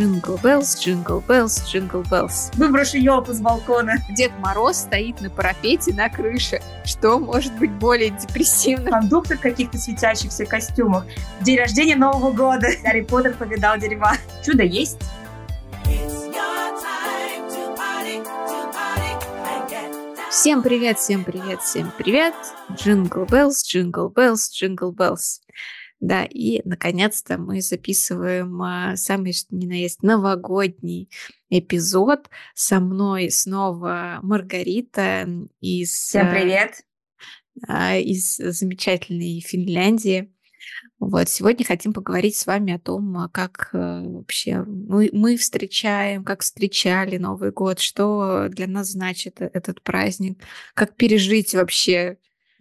Jingle Bells, Jingle Bells, Jingle Bells. Выброшу елку с балкона. Дед Мороз стоит на парапете на крыше. Что может быть более депрессивно? Кондуктор в каких-то светящихся костюмах. День рождения Нового года. Гарри Поттер повидал дерьма. Чудо есть. Всем привет, всем привет, всем привет. Jingle Bells, Jingle Bells, Jingle Bells. Да, и наконец-то мы записываем а, самый что ни на есть новогодний эпизод. Со мной снова Маргарита из... Всем а, привет! А, из замечательной Финляндии. Вот, сегодня хотим поговорить с вами о том, как а, вообще мы, мы встречаем, как встречали Новый год, что для нас значит э, этот праздник, как пережить вообще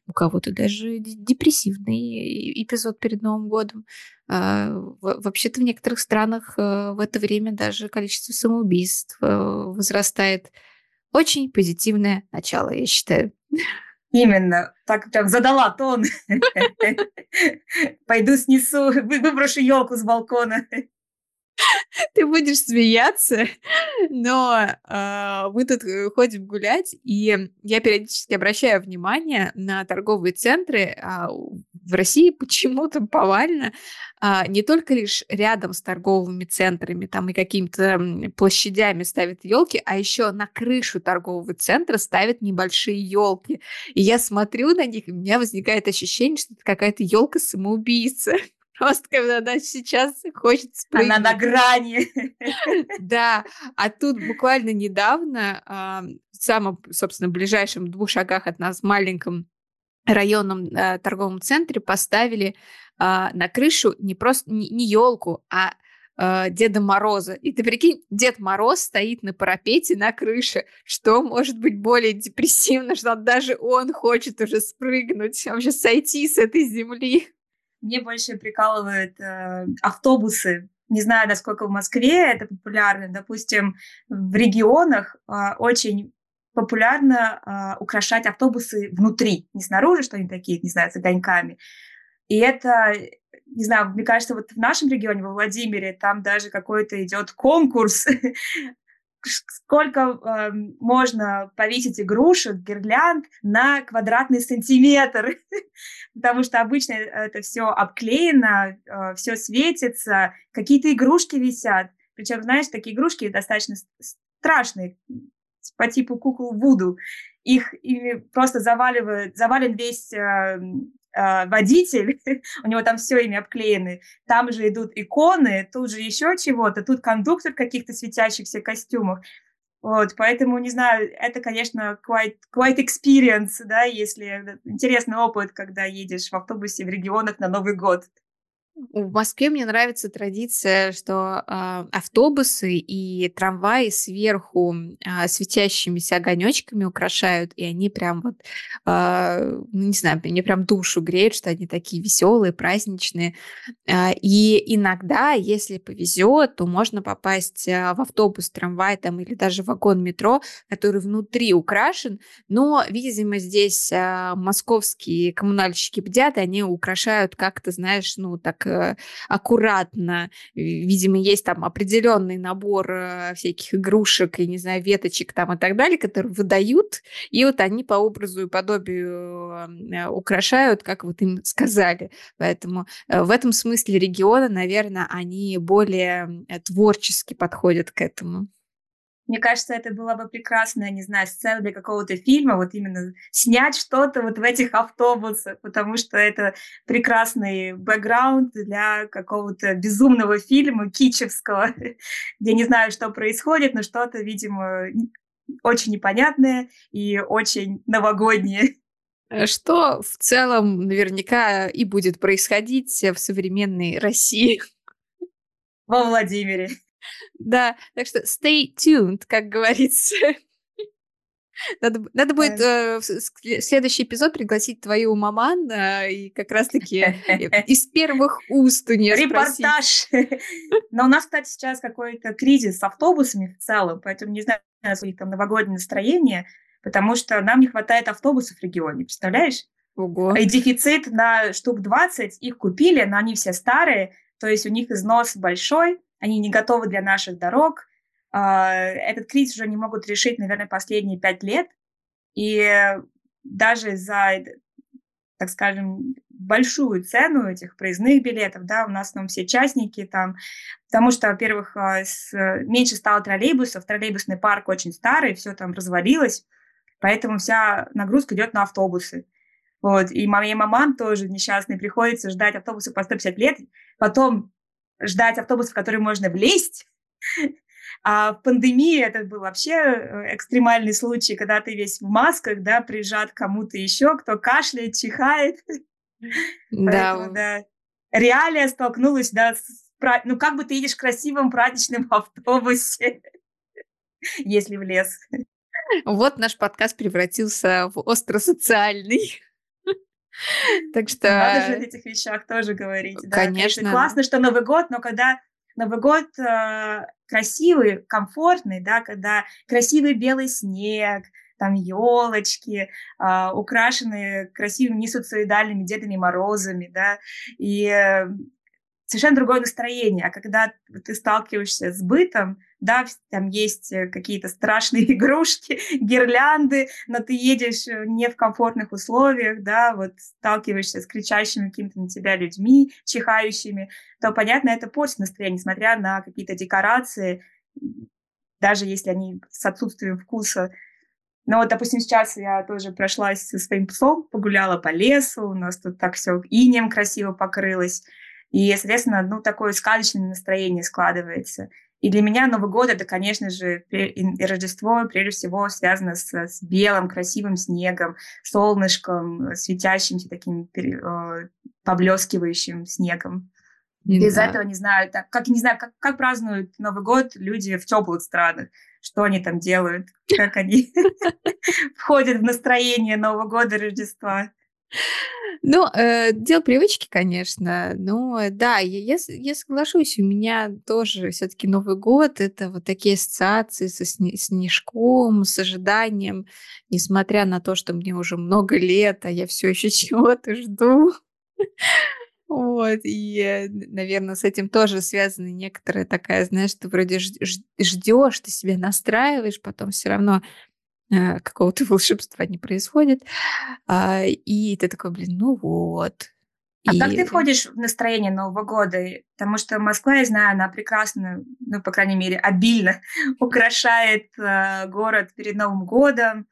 у кого-то даже депрессивный эпизод перед Новым годом. А, вообще-то в некоторых странах э, в это время даже количество самоубийств э, возрастает. Очень позитивное начало, я считаю. Именно. Так прям задала тон. Пойду снесу, выброшу елку с балкона. Ты будешь смеяться, но э, мы тут э, ходим гулять, и я периодически обращаю внимание на торговые центры. А в России почему-то повально а, не только лишь рядом с торговыми центрами там и какими-то площадями ставят елки, а еще на крышу торгового центра ставят небольшие елки. И я смотрю на них, и у меня возникает ощущение, что это какая-то елка самоубийца. Просто когда она сейчас хочет спрыгнуть. Она на грани. Да, а тут буквально недавно в самом, собственно, ближайшем двух шагах от нас маленьком районном э, торговом центре поставили э, на крышу не просто не елку, а э, Деда Мороза. И ты прикинь, Дед Мороз стоит на парапете на крыше. Что может быть более депрессивно, что даже он хочет уже спрыгнуть, вообще сойти с этой земли? Мне больше прикалывают э, автобусы. Не знаю, насколько в Москве это популярно. Допустим, в регионах э, очень популярно э, украшать автобусы внутри, не снаружи, что они такие, не знаю, с огоньками. И это, не знаю, мне кажется, вот в нашем регионе, во Владимире, там даже какой-то идет конкурс сколько э, можно повесить игрушек, гирлянд на квадратный сантиметр, потому что обычно это все обклеено, э, все светится, какие-то игрушки висят. Причем, знаешь, такие игрушки достаточно страшные, по типу кукол Вуду. Их ими просто заваливают, завален весь э, э, водитель, у него там все ими обклеены, там же идут иконы, тут же еще чего-то, тут кондуктор в каких-то светящихся костюмах. Вот, поэтому, не знаю, это, конечно, quite, quite experience, да, если интересный опыт, когда едешь в автобусе в регионах на Новый год. В Москве мне нравится традиция, что э, автобусы и трамваи сверху э, светящимися огонечками украшают, и они прям вот, э, не знаю, мне прям душу греют, что они такие веселые, праздничные. Э, и иногда, если повезет, то можно попасть в автобус, трамвай там или даже вагон метро, который внутри украшен, но, видимо, здесь э, московские коммунальщики бдят, и они украшают как-то, знаешь, ну так аккуратно. Видимо, есть там определенный набор э, всяких игрушек и, не знаю, веточек там и так далее, которые выдают, и вот они по образу и подобию э, украшают, как вот им сказали. Поэтому в этом смысле регионы, наверное, они более творчески подходят к этому. Мне кажется, это была бы прекрасная, не знаю, сцена для какого-то фильма, вот именно снять что-то вот в этих автобусах, потому что это прекрасный бэкграунд для какого-то безумного фильма кичевского, где не знаю, что происходит, но что-то, видимо, очень непонятное и очень новогоднее. Э, что в целом наверняка и будет происходить в современной России. Во Владимире. Да, так что stay tuned, как говорится. Надо, надо будет э, в следующий эпизод пригласить твою маман э, и как раз-таки из первых уст у нее Репортаж. Но у нас, кстати, сейчас какой-то кризис с автобусами в целом, поэтому не знаю, у них там новогоднее настроение, потому что нам не хватает автобусов в регионе, представляешь? Ого. И дефицит на штук 20, их купили, но они все старые, то есть у них износ большой, они не готовы для наших дорог. А, этот кризис уже не могут решить, наверное, последние пять лет. И даже за, так скажем, большую цену этих проездных билетов, да, у нас там все частники там, потому что, во-первых, а, меньше стало троллейбусов, троллейбусный парк очень старый, все там развалилось, поэтому вся нагрузка идет на автобусы. Вот, и моей маман тоже несчастной приходится ждать автобуса по 150 лет, потом ждать автобус, в который можно влезть. А в пандемии это был вообще э, экстремальный случай, когда ты весь в масках, да, прижат кому-то еще, кто кашляет, чихает. Да. Поэтому, да. Реалия столкнулась, да, с, ну как бы ты едешь в красивом праздничном автобусе, если в лес. Вот наш подкаст превратился в остросоциальный. Так что... Надо же о этих вещах тоже говорить. Конечно. Да? Классно, что Новый год, но когда Новый год э, красивый, комфортный, да, когда красивый белый снег, там елочки, э, украшенные красивыми несуицидальными Дедами Морозами, да, и э, совершенно другое настроение. А когда ты сталкиваешься с бытом, да, там есть э, какие-то страшные игрушки, гирлянды, но ты едешь э, не в комфортных условиях, да, вот сталкиваешься с кричащими какими-то на тебя людьми, чихающими, то, понятно, это портит настроение, несмотря на какие-то декорации, даже если они с отсутствием вкуса. Но вот, допустим, сейчас я тоже прошлась со своим псом, погуляла по лесу, у нас тут так все инем красиво покрылось, и, соответственно, ну, такое сказочное настроение складывается. И для меня Новый год это, конечно же, и Рождество прежде всего связано с, с белым, красивым снегом, солнышком, светящимся таким э, поблескивающим снегом. И Без да. этого не знаю, так, как не знаю, как, как празднуют Новый год люди в теплых странах, что они там делают, как они входят в настроение Нового года, Рождества. Ну, э, дело привычки, конечно. Но да, я, я, я соглашусь, у меня тоже все-таки Новый год это вот такие ассоциации со сне- снежком, с ожиданием, несмотря на то, что мне уже много лет, а я все еще чего-то жду. Вот, и, наверное, с этим тоже связана некоторая такая, знаешь, ты вроде ждешь, ты себя настраиваешь, потом все равно Э, какого-то волшебства не происходит. А, и ты такой, блин, ну вот. А и... как ты входишь в настроение Нового года? Потому что Москва, я знаю, она прекрасно, ну, по крайней мере, обильно украшает э, город перед Новым годом,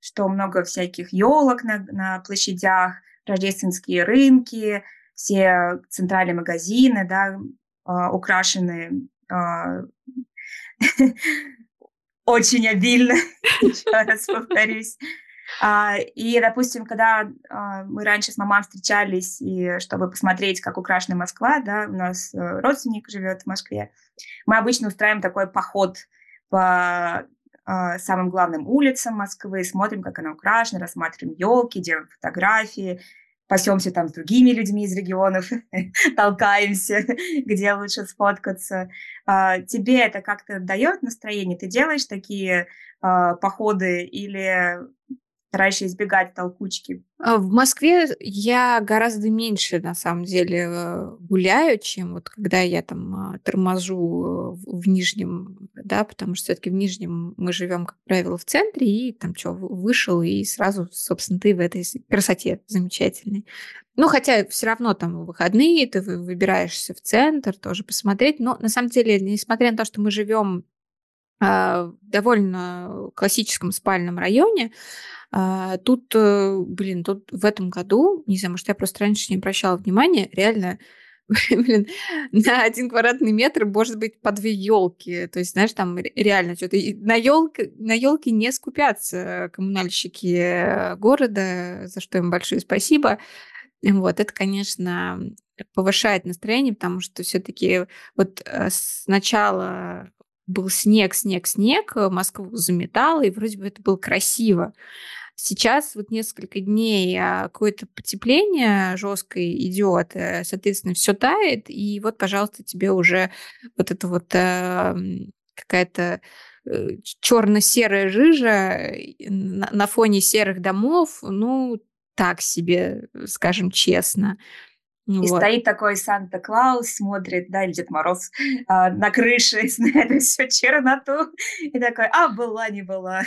что много всяких елок на, на площадях, рождественские рынки, все центральные магазины, да, э, украшены э, очень обильно, еще раз повторюсь. А, и, допустим, когда а, мы раньше с мамой встречались, и чтобы посмотреть, как украшена Москва, да, у нас э, родственник живет в Москве, мы обычно устраиваем такой поход по а, самым главным улицам Москвы, смотрим, как она украшена, рассматриваем елки, делаем фотографии, пасемся там с другими людьми из регионов, толкаемся, где лучше сфоткаться. А, тебе это как-то дает настроение? Ты делаешь такие а, походы или стараешься избегать толкучки? А, в Москве я гораздо меньше, на самом деле, э, гуляю, чем вот когда я там а, торможу в Нижнем, да, потому что все-таки в Нижнем мы живем, как правило, в центре, и там что, вышел, и сразу, собственно, ты в этой красоте замечательной. Ну, хотя все равно там выходные, ты выбираешься в центр тоже посмотреть, но на самом деле, несмотря на то, что мы живем в довольно классическом спальном районе, а, тут, э, блин, тут в этом году, не знаю, может, я просто раньше не обращала внимания, реально блин, на один квадратный метр может быть по две елки. То есть, знаешь, там реально что-то на елке, на елке не скупятся коммунальщики города, за что им большое спасибо. Вот, это, конечно, повышает настроение, потому что все-таки вот э, сначала был снег, снег, снег, Москву заметало, и вроде бы это было красиво. Сейчас вот несколько дней а, какое-то потепление жесткое идет, э, соответственно, все тает, и вот, пожалуйста, тебе уже вот это вот э, какая-то э, черно-серая жижа на фоне серых домов, ну, так себе, скажем честно. И вот. стоит такой Санта-Клаус, смотрит, да, или Дед Мороз а, на крыше, на эту всю черноту, и такой, а, была, не была.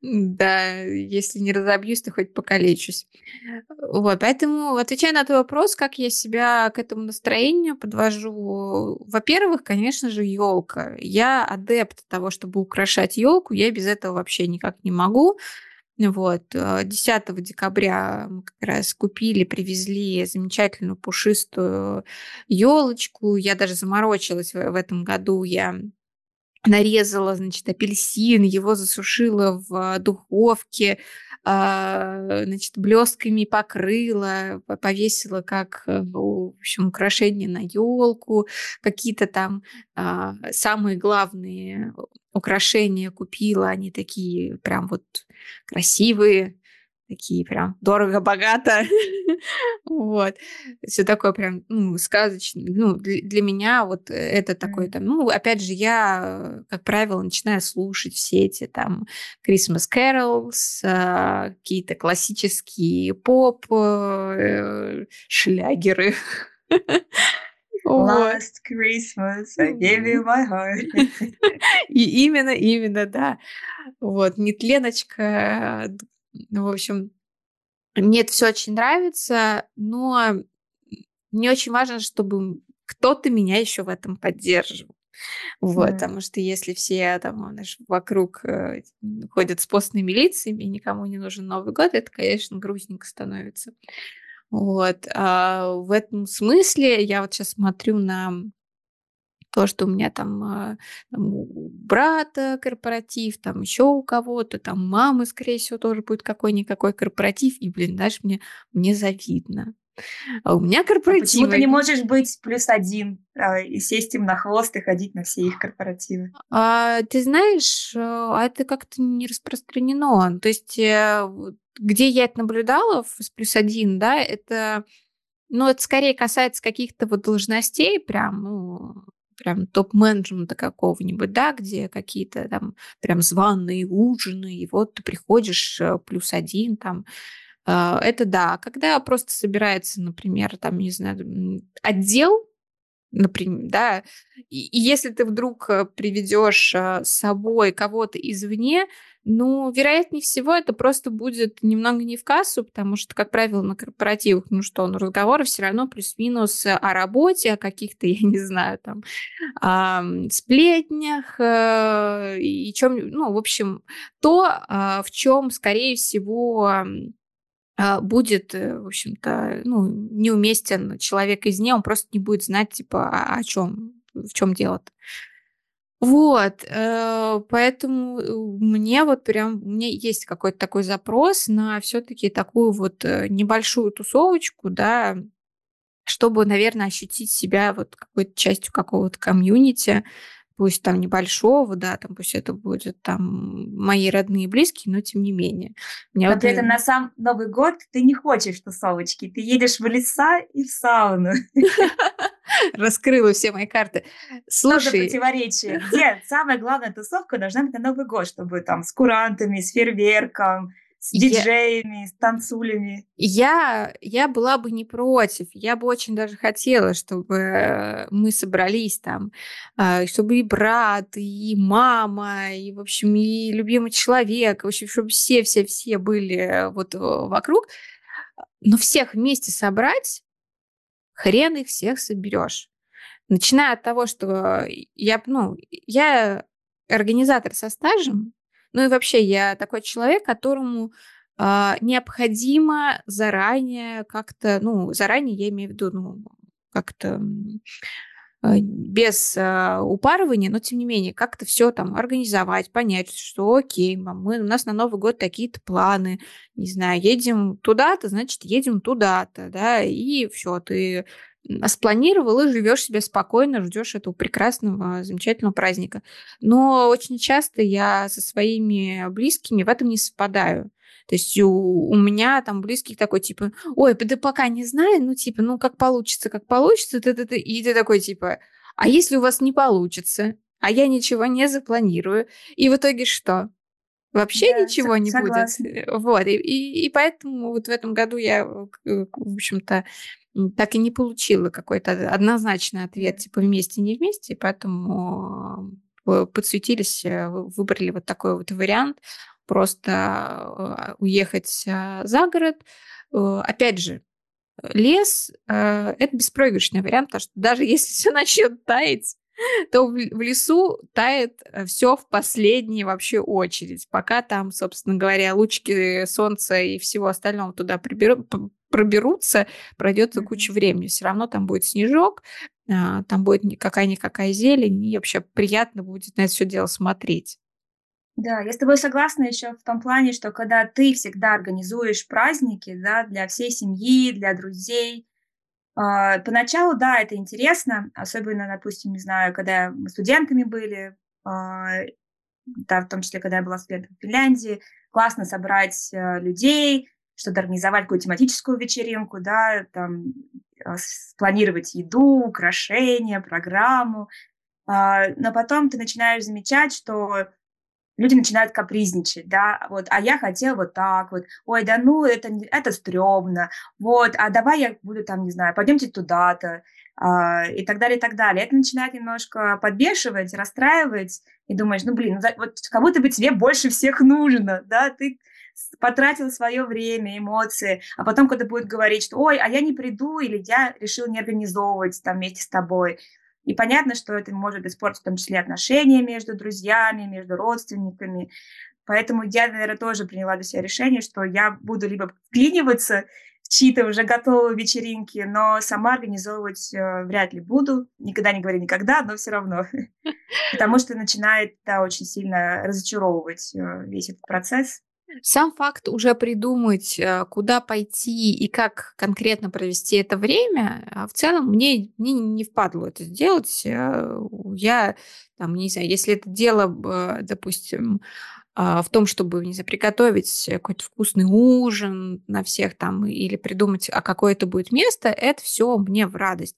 Да, если не разобьюсь, то хоть покалечусь. Вот, поэтому, отвечая на твой вопрос, как я себя к этому настроению подвожу, во-первых, конечно же, елка. Я адепт того, чтобы украшать елку, я без этого вообще никак не могу. Вот. 10 э, декабря мы как раз купили, привезли замечательную пушистую елочку. Я даже заморочилась в этом году. Я нарезала, значит, апельсин, его засушила в духовке, значит, блестками покрыла, повесила как, э, в общем, украшение на елку, какие-то там а, самые главные украшения купила, они такие прям вот красивые, такие прям дорого-богато. вот. Все такое прям, ну, сказочное. Ну, для, меня вот это такой там, ну, опять же, я, как правило, начинаю слушать все эти там Christmas carols, а, какие-то классические поп, э, шлягеры. Last Christmas I gave you my heart. И именно, именно, да. Вот, нетленочка. Ну, в общем, мне это все очень нравится, но мне очень важно, чтобы кто-то меня еще в этом поддерживал. Вот, mm. потому что если все там, знаешь, вокруг э, ходят с постной милициями, и никому не нужен Новый год, это, конечно, грустненько становится. Вот. А в этом смысле я вот сейчас смотрю на то, что у меня там, а, там у брата корпоратив, там еще у кого-то, там мамы, скорее всего, тоже будет какой-никакой корпоратив, и, блин, знаешь, мне, мне завидно. А у меня корпоратив. А почему ты не можешь быть плюс один а, и сесть им на хвост и ходить на все их корпоративы? А, ты знаешь, а это как-то не распространено. То есть э, где я это наблюдала с плюс один, да, это, ну, это скорее касается каких-то вот должностей, прям, ну, прям топ-менеджмента какого-нибудь, да, где какие-то там прям званые ужины, и вот ты приходишь э, плюс один там, э, это да. Когда просто собирается, например, там, не знаю, отдел, например, да, и, и если ты вдруг э, приведешь с собой кого-то извне, ну, вероятнее всего, это просто будет немного не в кассу, потому что, как правило, на корпоративах, ну что, ну, разговоры все равно плюс-минус о работе, о каких-то, я не знаю, там, э, сплетнях и чем, ну, в общем, то, э, в чем, скорее всего, будет, э, в общем-то, ну, неуместен человек из нее, он просто не будет знать, типа, о, о чем, в чем дело-то. Вот, э, поэтому э, мне вот прям, у меня есть какой-то такой запрос на все-таки такую вот э, небольшую тусовочку, да, чтобы, наверное, ощутить себя вот какой-то частью какого-то комьюнити, пусть там небольшого, да, там пусть это будет там мои родные и близкие, но тем не менее. Меня но вот... при этом на сам Новый год ты не хочешь тусовочки, ты едешь в леса и в сауну. Раскрыла все мои карты. Слушай... Тоже противоречие. Где самая главная тусовка должна быть на Новый год, чтобы там с курантами, с фейерверком, с диджеями, я, с танцулями. Я, я была бы не против. Я бы очень даже хотела, чтобы мы собрались там, а, чтобы и брат, и мама, и, в общем, и любимый человек, в общем, чтобы все-все-все были вот вокруг. Но всех вместе собрать, хрен их всех соберешь. Начиная от того, что я, ну, я организатор со стажем, ну и вообще я такой человек, которому э, необходимо заранее как-то, ну, заранее я имею в виду, ну, как-то без э, упарывания, но тем не менее, как-то все там организовать, понять, что окей, мы, у нас на Новый год такие-то планы, не знаю, едем туда-то, значит, едем туда-то, да, и все, ты спланировал и живешь себе спокойно, ждешь этого прекрасного, замечательного праздника. Но очень часто я со своими близкими в этом не совпадаю. То есть у, у меня там близких такой типа, ой, да пока не знаю, ну типа, ну как получится, как получится, ты, ты, ты. и ты такой типа, а если у вас не получится, а я ничего не запланирую, и в итоге что? Вообще да, ничего не согласна. будет. Вот, и, и, и поэтому вот в этом году я, в общем-то, так и не получила какой-то однозначный ответ, типа вместе, не вместе, поэтому подсуетились, выбрали вот такой вот вариант, просто уехать за город. Опять же, лес – это беспроигрышный вариант, потому что даже если все начнет таять, то в, лесу тает э, все в последней вообще очередь. Пока там, собственно говоря, лучки солнца и всего остального туда приберу, проберутся, пройдет куча времени. Все равно там будет снежок, а, там будет какая-никакая зелень, и вообще приятно будет на это все дело смотреть. Да, я с тобой согласна еще в том плане, что когда ты всегда организуешь праздники да, для всей семьи, для друзей, а, поначалу, да, это интересно, особенно, допустим, не знаю, когда мы студентами были, а, да, в том числе, когда я была студентом в Финляндии, классно собрать э, людей, что-то организовать какую-то тематическую вечеринку, да, там, спланировать еду, украшения, программу. Но потом ты начинаешь замечать, что люди начинают капризничать, да, вот, а я хотел вот так вот, ой, да ну, это, это стрёмно, вот, а давай я буду там, не знаю, пойдемте туда-то, а, и так далее, и так далее. Это начинает немножко подбешивать, расстраивать, и думаешь, ну, блин, ну, вот как будто бы тебе больше всех нужно, да, ты потратил свое время, эмоции, а потом кто-то будет говорить, что, ой, а я не приду, или я решил не организовывать там вместе с тобой, и понятно, что это может испортить в том числе отношения между друзьями, между родственниками. Поэтому я, наверное, тоже приняла для себя решение, что я буду либо вклиниваться в чьи-то уже готовые вечеринки, но сама организовывать э, вряд ли буду. Никогда не говори никогда, но все равно. Потому что начинает да, очень сильно разочаровывать э, весь этот процесс. Сам факт уже придумать, э, куда пойти и как конкретно провести это время, а, в целом мне, мне не впадло это сделать. Э, я, там, не знаю, если это дело, допустим, а, в том, чтобы, не знаю, приготовить какой-то вкусный ужин на всех там или придумать, а какое это будет место, это все мне в радость.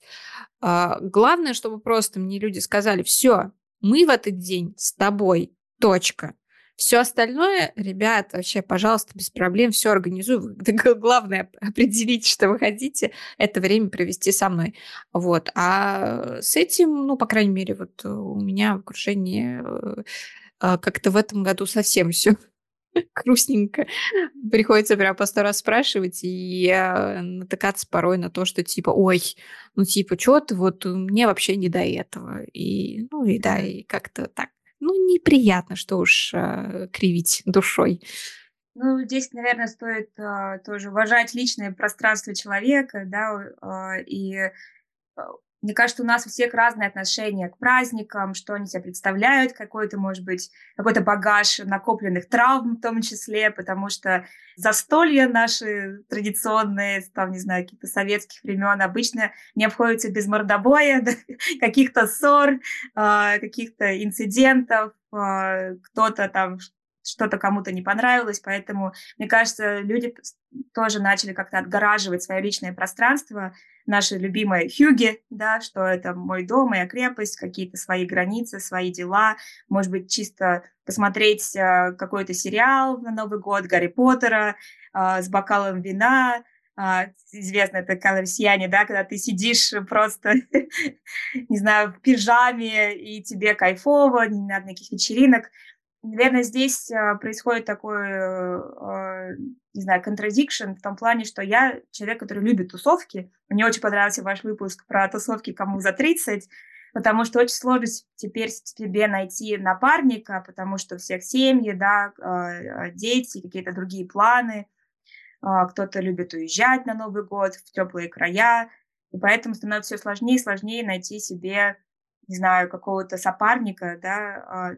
А, главное, чтобы просто мне люди сказали, все, мы в этот день с тобой, точка. Все остальное, ребят, вообще, пожалуйста, без проблем, все организую. Главное определить, что вы хотите, это время провести со мной. Вот. А с этим, ну, по крайней мере, вот у меня в окружении э, а, как-то в этом году совсем все грустненько. Приходится прям по сто раз спрашивать и натыкаться порой на то, что типа, ой, ну типа, что ты, вот мне вообще не до этого. И, ну и да, и как-то так ну, неприятно, что уж э, кривить душой. Ну, здесь, наверное, стоит э, тоже уважать личное пространство человека, да, э, и мне кажется, у нас у всех разные отношения к праздникам, что они себя представляют, какой-то, может быть, какой-то багаж накопленных травм в том числе, потому что застолья наши традиционные, там, не знаю, каких-то советских времен обычно не обходятся без мордобоя, каких-то ссор, а, каких-то инцидентов, а, кто-то там что-то кому-то не понравилось, поэтому, мне кажется, люди тоже начали как-то отгораживать свое личное пространство, наши любимые хюги, да, что это мой дом, моя крепость, какие-то свои границы, свои дела, может быть, чисто посмотреть э, какой-то сериал на Новый год Гарри Поттера э, с бокалом вина, Uh, известно это колорсияне, да, когда ты сидишь просто, не знаю, в пижаме, и тебе кайфово, не надо никаких вечеринок. Наверное, здесь а, происходит такой, а, не знаю, contradiction в том плане, что я человек, который любит тусовки. Мне очень понравился ваш выпуск про тусовки кому за 30, потому что очень сложно теперь тебе найти напарника, потому что всех семьи, да, а, дети, какие-то другие планы. Кто-то любит уезжать на Новый год в теплые края, и поэтому становится все сложнее и сложнее найти себе, не знаю, какого-то сопарника, да,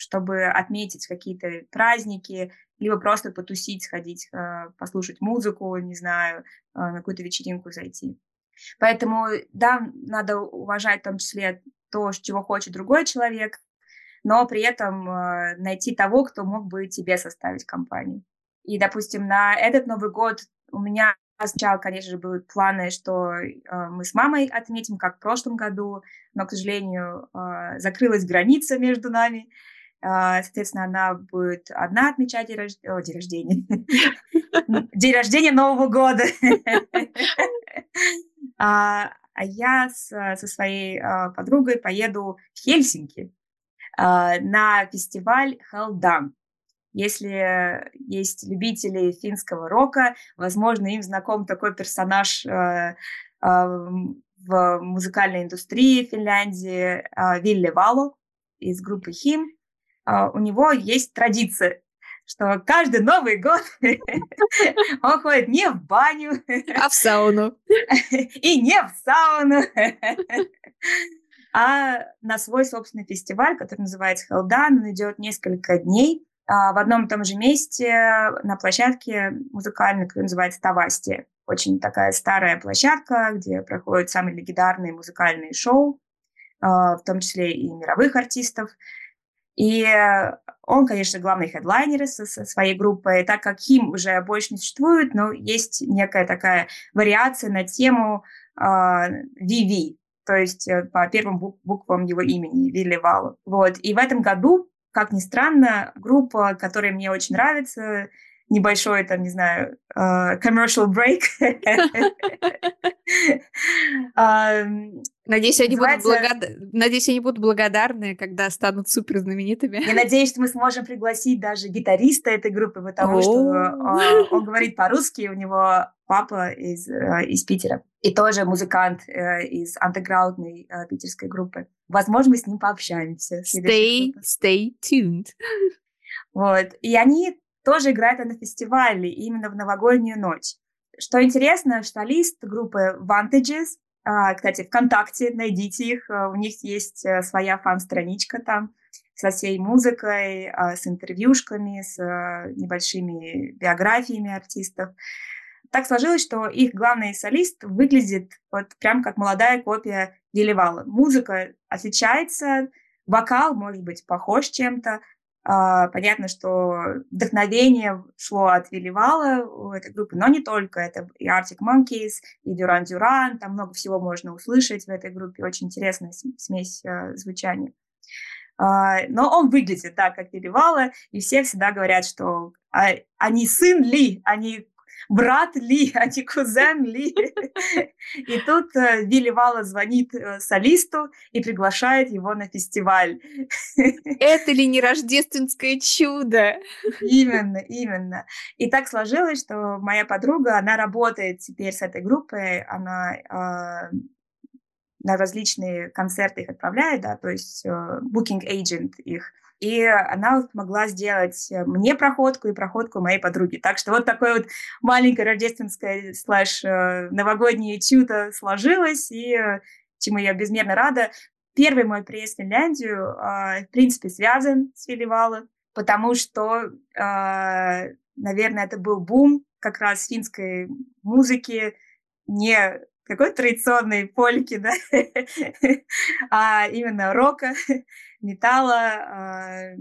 чтобы отметить какие-то праздники, либо просто потусить, сходить, э, послушать музыку, не знаю, э, на какую-то вечеринку зайти. Поэтому, да, надо уважать в том числе то, чего хочет другой человек, но при этом э, найти того, кто мог бы тебе составить компанию. И, допустим, на этот Новый год у меня сначала, конечно же, были планы, что мы с мамой отметим, как в прошлом году, но, к сожалению, закрылась граница между нами, соответственно, она будет одна отмечать день, рож... О, день рождения. День рождения Нового года. А, а я со своей а, подругой поеду в Хельсинки на фестиваль Helldown. Если есть любители финского рока, возможно, им знаком такой персонаж в музыкальной индустрии Финляндии Вилли Вало из группы Хим. А, у него есть традиция, что каждый Новый год он ходит не в баню, а в сауну. И не в сауну, а на свой собственный фестиваль, который называется Хелдан. Он идет несколько дней а, в одном и том же месте на площадке музыкальной, которая называется Тавасти. Очень такая старая площадка, где проходят самые легендарные музыкальные шоу, а, в том числе и мировых артистов. И он, конечно, главный хедлайнер со, со своей группой, так как Хим уже больше не существует, но есть некая такая вариация на тему э, VV, то есть э, по первым буквам его имени, Вилли Валу. Вот. И в этом году, как ни странно, группа, которая мне очень нравится, небольшой, там, не знаю, uh, commercial break. Надеюсь, они будут благодар... Надеюсь, они будут благодарны, когда станут супер знаменитыми. Я надеюсь, что мы сможем пригласить даже гитариста этой группы, потому что uh, он говорит по-русски, у него папа из, uh, из Питера. И тоже музыкант из андеграундной питерской группы. Возможно, мы с ним пообщаемся. Stay, stay tuned. Вот. И они тоже играет на фестивале именно в новогоднюю ночь. Что интересно, что лист группы Vantages, а, кстати, ВКонтакте, найдите их, а, у них есть э, своя фан-страничка там со всей музыкой, а, с интервьюшками, с небольшими биографиями артистов. Так сложилось, что их главный солист выглядит вот прям как молодая копия Веливала. Музыка отличается, вокал может быть похож чем-то, понятно, что вдохновение шло от Вилливала у этой группы, но не только. Это и Arctic Monkeys, и Duran Duran, там много всего можно услышать в этой группе. Очень интересная смесь э, звучания. Uh, но он выглядит так, как Вилливала, и все всегда говорят, что а, они сын Ли, они брат Ли, а не кузен Ли. И тут э, Вилли Вала звонит э, солисту и приглашает его на фестиваль. Это ли не рождественское чудо? Именно, именно. И так сложилось, что моя подруга, она работает теперь с этой группой, она э, на различные концерты их отправляет, да, то есть э, booking agent их. И она могла сделать э, мне проходку и проходку моей подруги. Так что вот такое вот маленькое рождественское слэш э, новогоднее чудо сложилось, и э, чему я безмерно рада. Первый мой приезд в Финляндию, в принципе, связан с Филивала, потому что, наверное, это был бум как раз финской музыки, не какой традиционной польки, да, а именно рока, металла,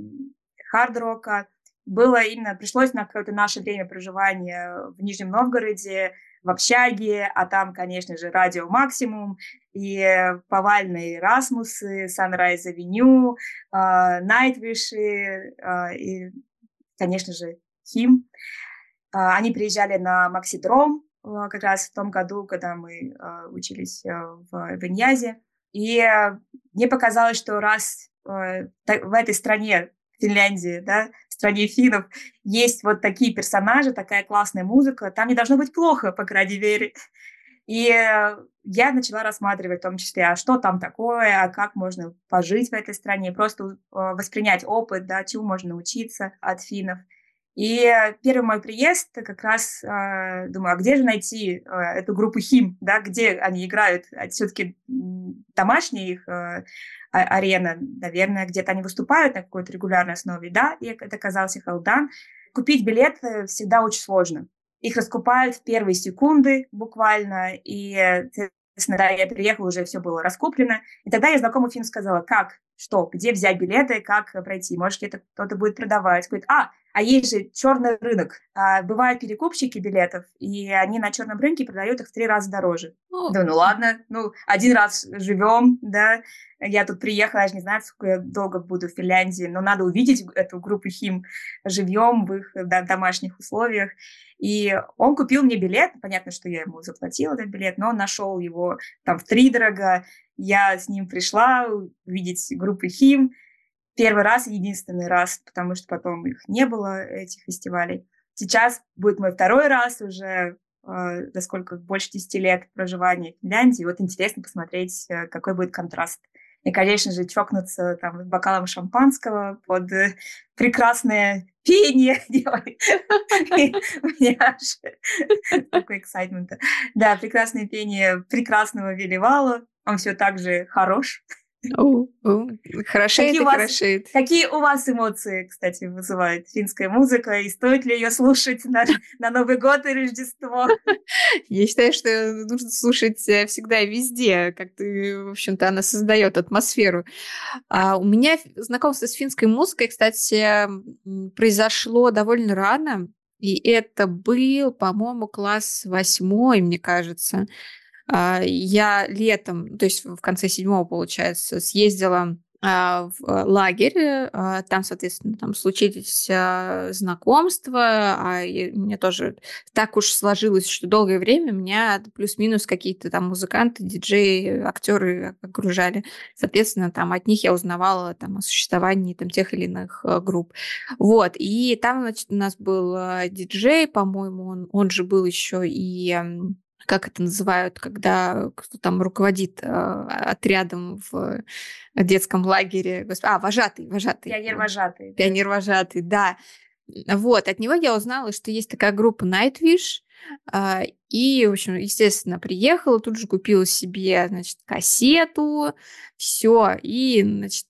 хард-рока. Было именно, пришлось на какое-то наше время проживания в Нижнем Новгороде, в общаге, а там, конечно же, радио «Максимум», и повальные «Расмусы», «Санрайз Авеню», «Найтвиши» и, конечно же, «Хим». Они приезжали на «Максидром», а, как раз в том году, когда мы а, учились а, в Виньязе. И мне показалось, что раз в этой стране, Финляндии, да, в стране финнов, есть вот такие персонажи, такая классная музыка, там не должно быть плохо, по крайней мере. И я начала рассматривать в том числе, а что там такое, а как можно пожить в этой стране, просто воспринять опыт, да, чему можно научиться от финнов. И первый мой приезд как раз э, думаю, а где же найти э, эту группу Хим, да, где они играют? А все-таки домашняя их э, арена, наверное, где-то они выступают на какой-то регулярной основе, да, и это оказался Халдан. Купить билет всегда очень сложно. Их раскупают в первые секунды буквально, и, соответственно, да, я приехала, уже все было раскуплено. И тогда я знакомый Фин сказала, как, что, где взять билеты, как пройти. Может, где-то кто-то будет продавать. Говорит, а, а есть же черный рынок. А, бывают перекупщики билетов, и они на черном рынке продают их в три раза дороже. Ну, да, ну ладно, ну, один раз живем, да, я тут приехала, я же не знаю, сколько я долго буду в Финляндии, но надо увидеть эту группу Хим живьем в их да, домашних условиях. И он купил мне билет, понятно, что я ему заплатила этот билет, но он нашел его там в три дорого. Я с ним пришла увидеть группу Хим, первый раз единственный раз, потому что потом их не было, этих фестивалей. Сейчас будет мой второй раз уже, э, за сколько, больше 10 лет проживания в Финляндии. Вот интересно посмотреть, э, какой будет контраст. И, конечно же, чокнуться там бокалом шампанского под э, прекрасное пение меня аж такой эксайтмент. Да, прекрасное пение прекрасного Веливала. Он все так же хорош. Хорошеет какие и вас, хорошеет. Какие у вас эмоции, кстати, вызывает финская музыка? И стоит ли ее слушать на, на Новый год и Рождество? Я считаю, что нужно слушать э, всегда и везде. Как-то, в общем-то, она создает атмосферу. А у меня знакомство с финской музыкой, кстати, произошло довольно рано. И это был, по-моему, класс восьмой, мне кажется. А, я летом, то есть в конце седьмого, получается, съездила а, в э, лагерь, а, там, соответственно, там случились знакомства, а мне тоже так уж сложилось, что долгое время меня плюс-минус какие-то там музыканты, диджеи, актеры окружали. Соответственно, там от них я узнавала там о существовании там тех или иных э, групп. Вот, и там, значит, у нас был э, диджей, по-моему, он, он же был еще и как это называют, когда кто там руководит э, отрядом в детском лагере. А, вожатый, вожатый. Пионер-вожатый. Пионер-вожатый, да. Вот, от него я узнала, что есть такая группа Nightwish, а, и, в общем, естественно, приехала, тут же купила себе, значит, кассету, все, и, значит,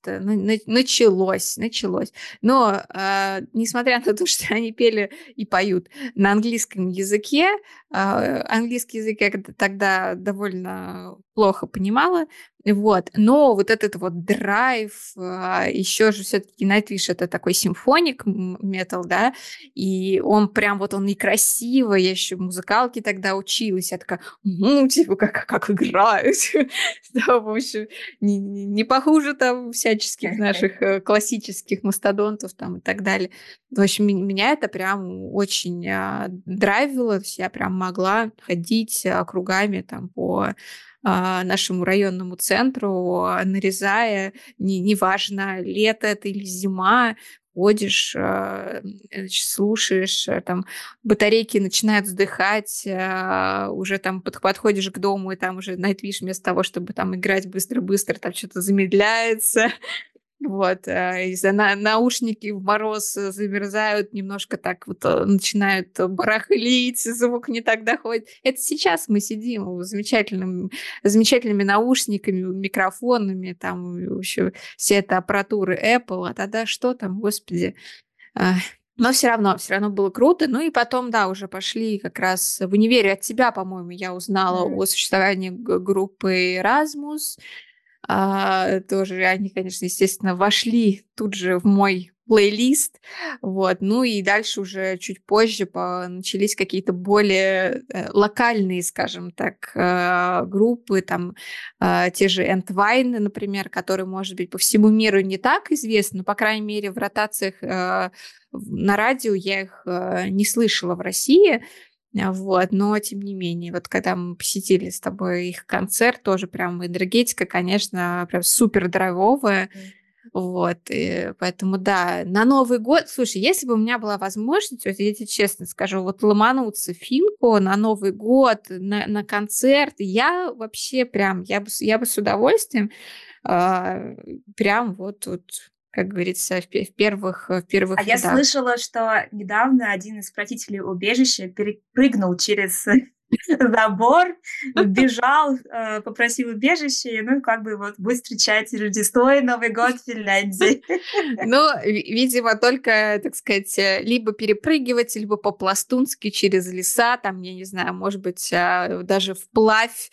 началось, началось. Но, э, несмотря на то, что они пели и поют на английском языке, э, английский язык я тогда довольно плохо понимала, вот. Но вот этот вот драйв, а, еще же все-таки Nightwish это такой симфоник метал, да, и он прям вот он некрасиво, я еще музыкалки тогда училась, я такая, ну, типа, как, как играют. да, в общем, не, не похуже там всяческих наших э, классических мастодонтов там и так далее. В общем, меня это прям очень а, драйвило, то есть я прям могла ходить а, кругами там по а, нашему районному центру, нарезая, не, неважно, лето это или зима, ходишь, а, слушаешь, а, там батарейки начинают вздыхать, уже там подходишь к дому, и там уже Nightwish вместо того, чтобы там играть быстро-быстро, там что-то замедляется, вот, э, из-за на наушники в мороз э, замерзают, немножко так вот э, начинают барахлить, звук не так доходит. Это сейчас мы сидим замечательным, замечательными наушниками, микрофонами, там еще все это аппаратуры Apple, а тогда что там, господи. Но все равно, все равно было круто. Ну и потом, да, уже пошли как раз в универе от тебя, по-моему, я узнала mm. о существовании группы Erasmus. А, тоже они, конечно, естественно, вошли тут же в мой плейлист, вот, ну и дальше уже чуть позже по, начались какие-то более э, локальные, скажем так, э, группы, там э, те же Entwine, например, которые, может быть, по всему миру не так известны, но, по крайней мере, в ротациях на радио я их не слышала в России, вот, но тем не менее, вот когда мы посетили с тобой их концерт, тоже прям энергетика, конечно, прям супер драйвовая. Mm. Вот, и поэтому, да, на Новый год, слушай, если бы у меня была возможность, вот я тебе честно скажу, вот ломануться финку на Новый год, на, на концерт, я вообще прям, я бы, я бы с удовольствием э, прям вот, вот как говорится, в, в первых в первых А рядах. я слышала, что недавно один из просителей убежища перепрыгнул через забор, бежал, э, попросил убежище, ну, как бы вот будет встречать Рождество и Новый год в Финляндии. Ну, видимо, только, так сказать, э, либо перепрыгивать, либо по-пластунски через леса, там, я не знаю, может быть, а, даже вплавь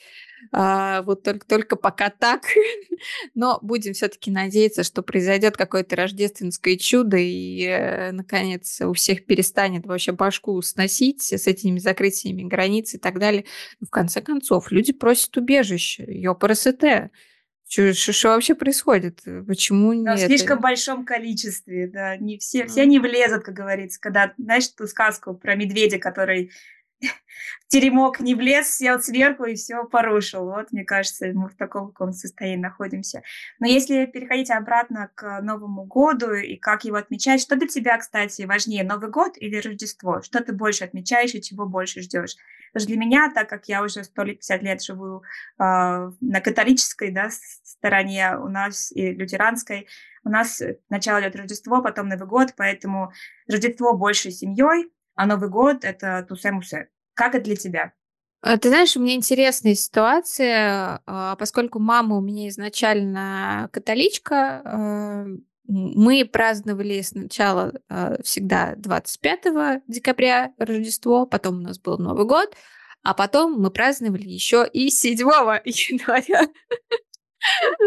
А, вот только, только пока так. Но будем все-таки надеяться, что произойдет какое-то рождественское чудо, и, э, наконец, у всех перестанет вообще башку сносить с этими закрытиями границ и так далее. в конце концов, люди просят убежище. Ёпрст. Что вообще происходит? Почему да, нет? В слишком большом количестве, да. Не все, все не влезут, как говорится. Когда, знаешь, ту сказку про медведя, который теремок не влез, сел сверху и все порушил. Вот, мне кажется, мы в таком каком состоянии находимся. Но если переходить обратно к Новому году и как его отмечать, что для тебя, кстати, важнее, Новый год или Рождество? Что ты больше отмечаешь и чего больше ждешь? Потому что для меня, так как я уже 150 лет живу э, на католической да, стороне у нас и лютеранской, у нас сначала идет Рождество, потом Новый год, поэтому Рождество больше семьей, а Новый год — это тусе-мусе. Как это для тебя? А, ты знаешь, у меня интересная ситуация, а, поскольку мама у меня изначально католичка, а, мы праздновали сначала всегда 25 декабря Рождество, потом у нас был Новый год, а потом мы праздновали еще и 7 января.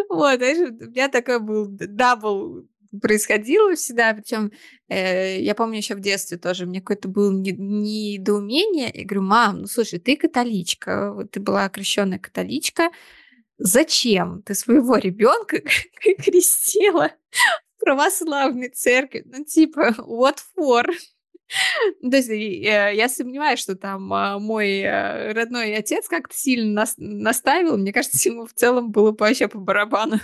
Вот, знаешь, у меня такой был double происходило всегда. Причем э, я помню еще в детстве тоже, мне какое-то было недоумение. Я говорю, мам, ну слушай, ты католичка, вот ты была окрещенная католичка, зачем ты своего ребенка крестила в православной церкви? Ну типа, what for? То есть я, я сомневаюсь, что там а, мой а, родной отец как-то сильно нас, наставил. Мне кажется, ему в целом было вообще по барабану.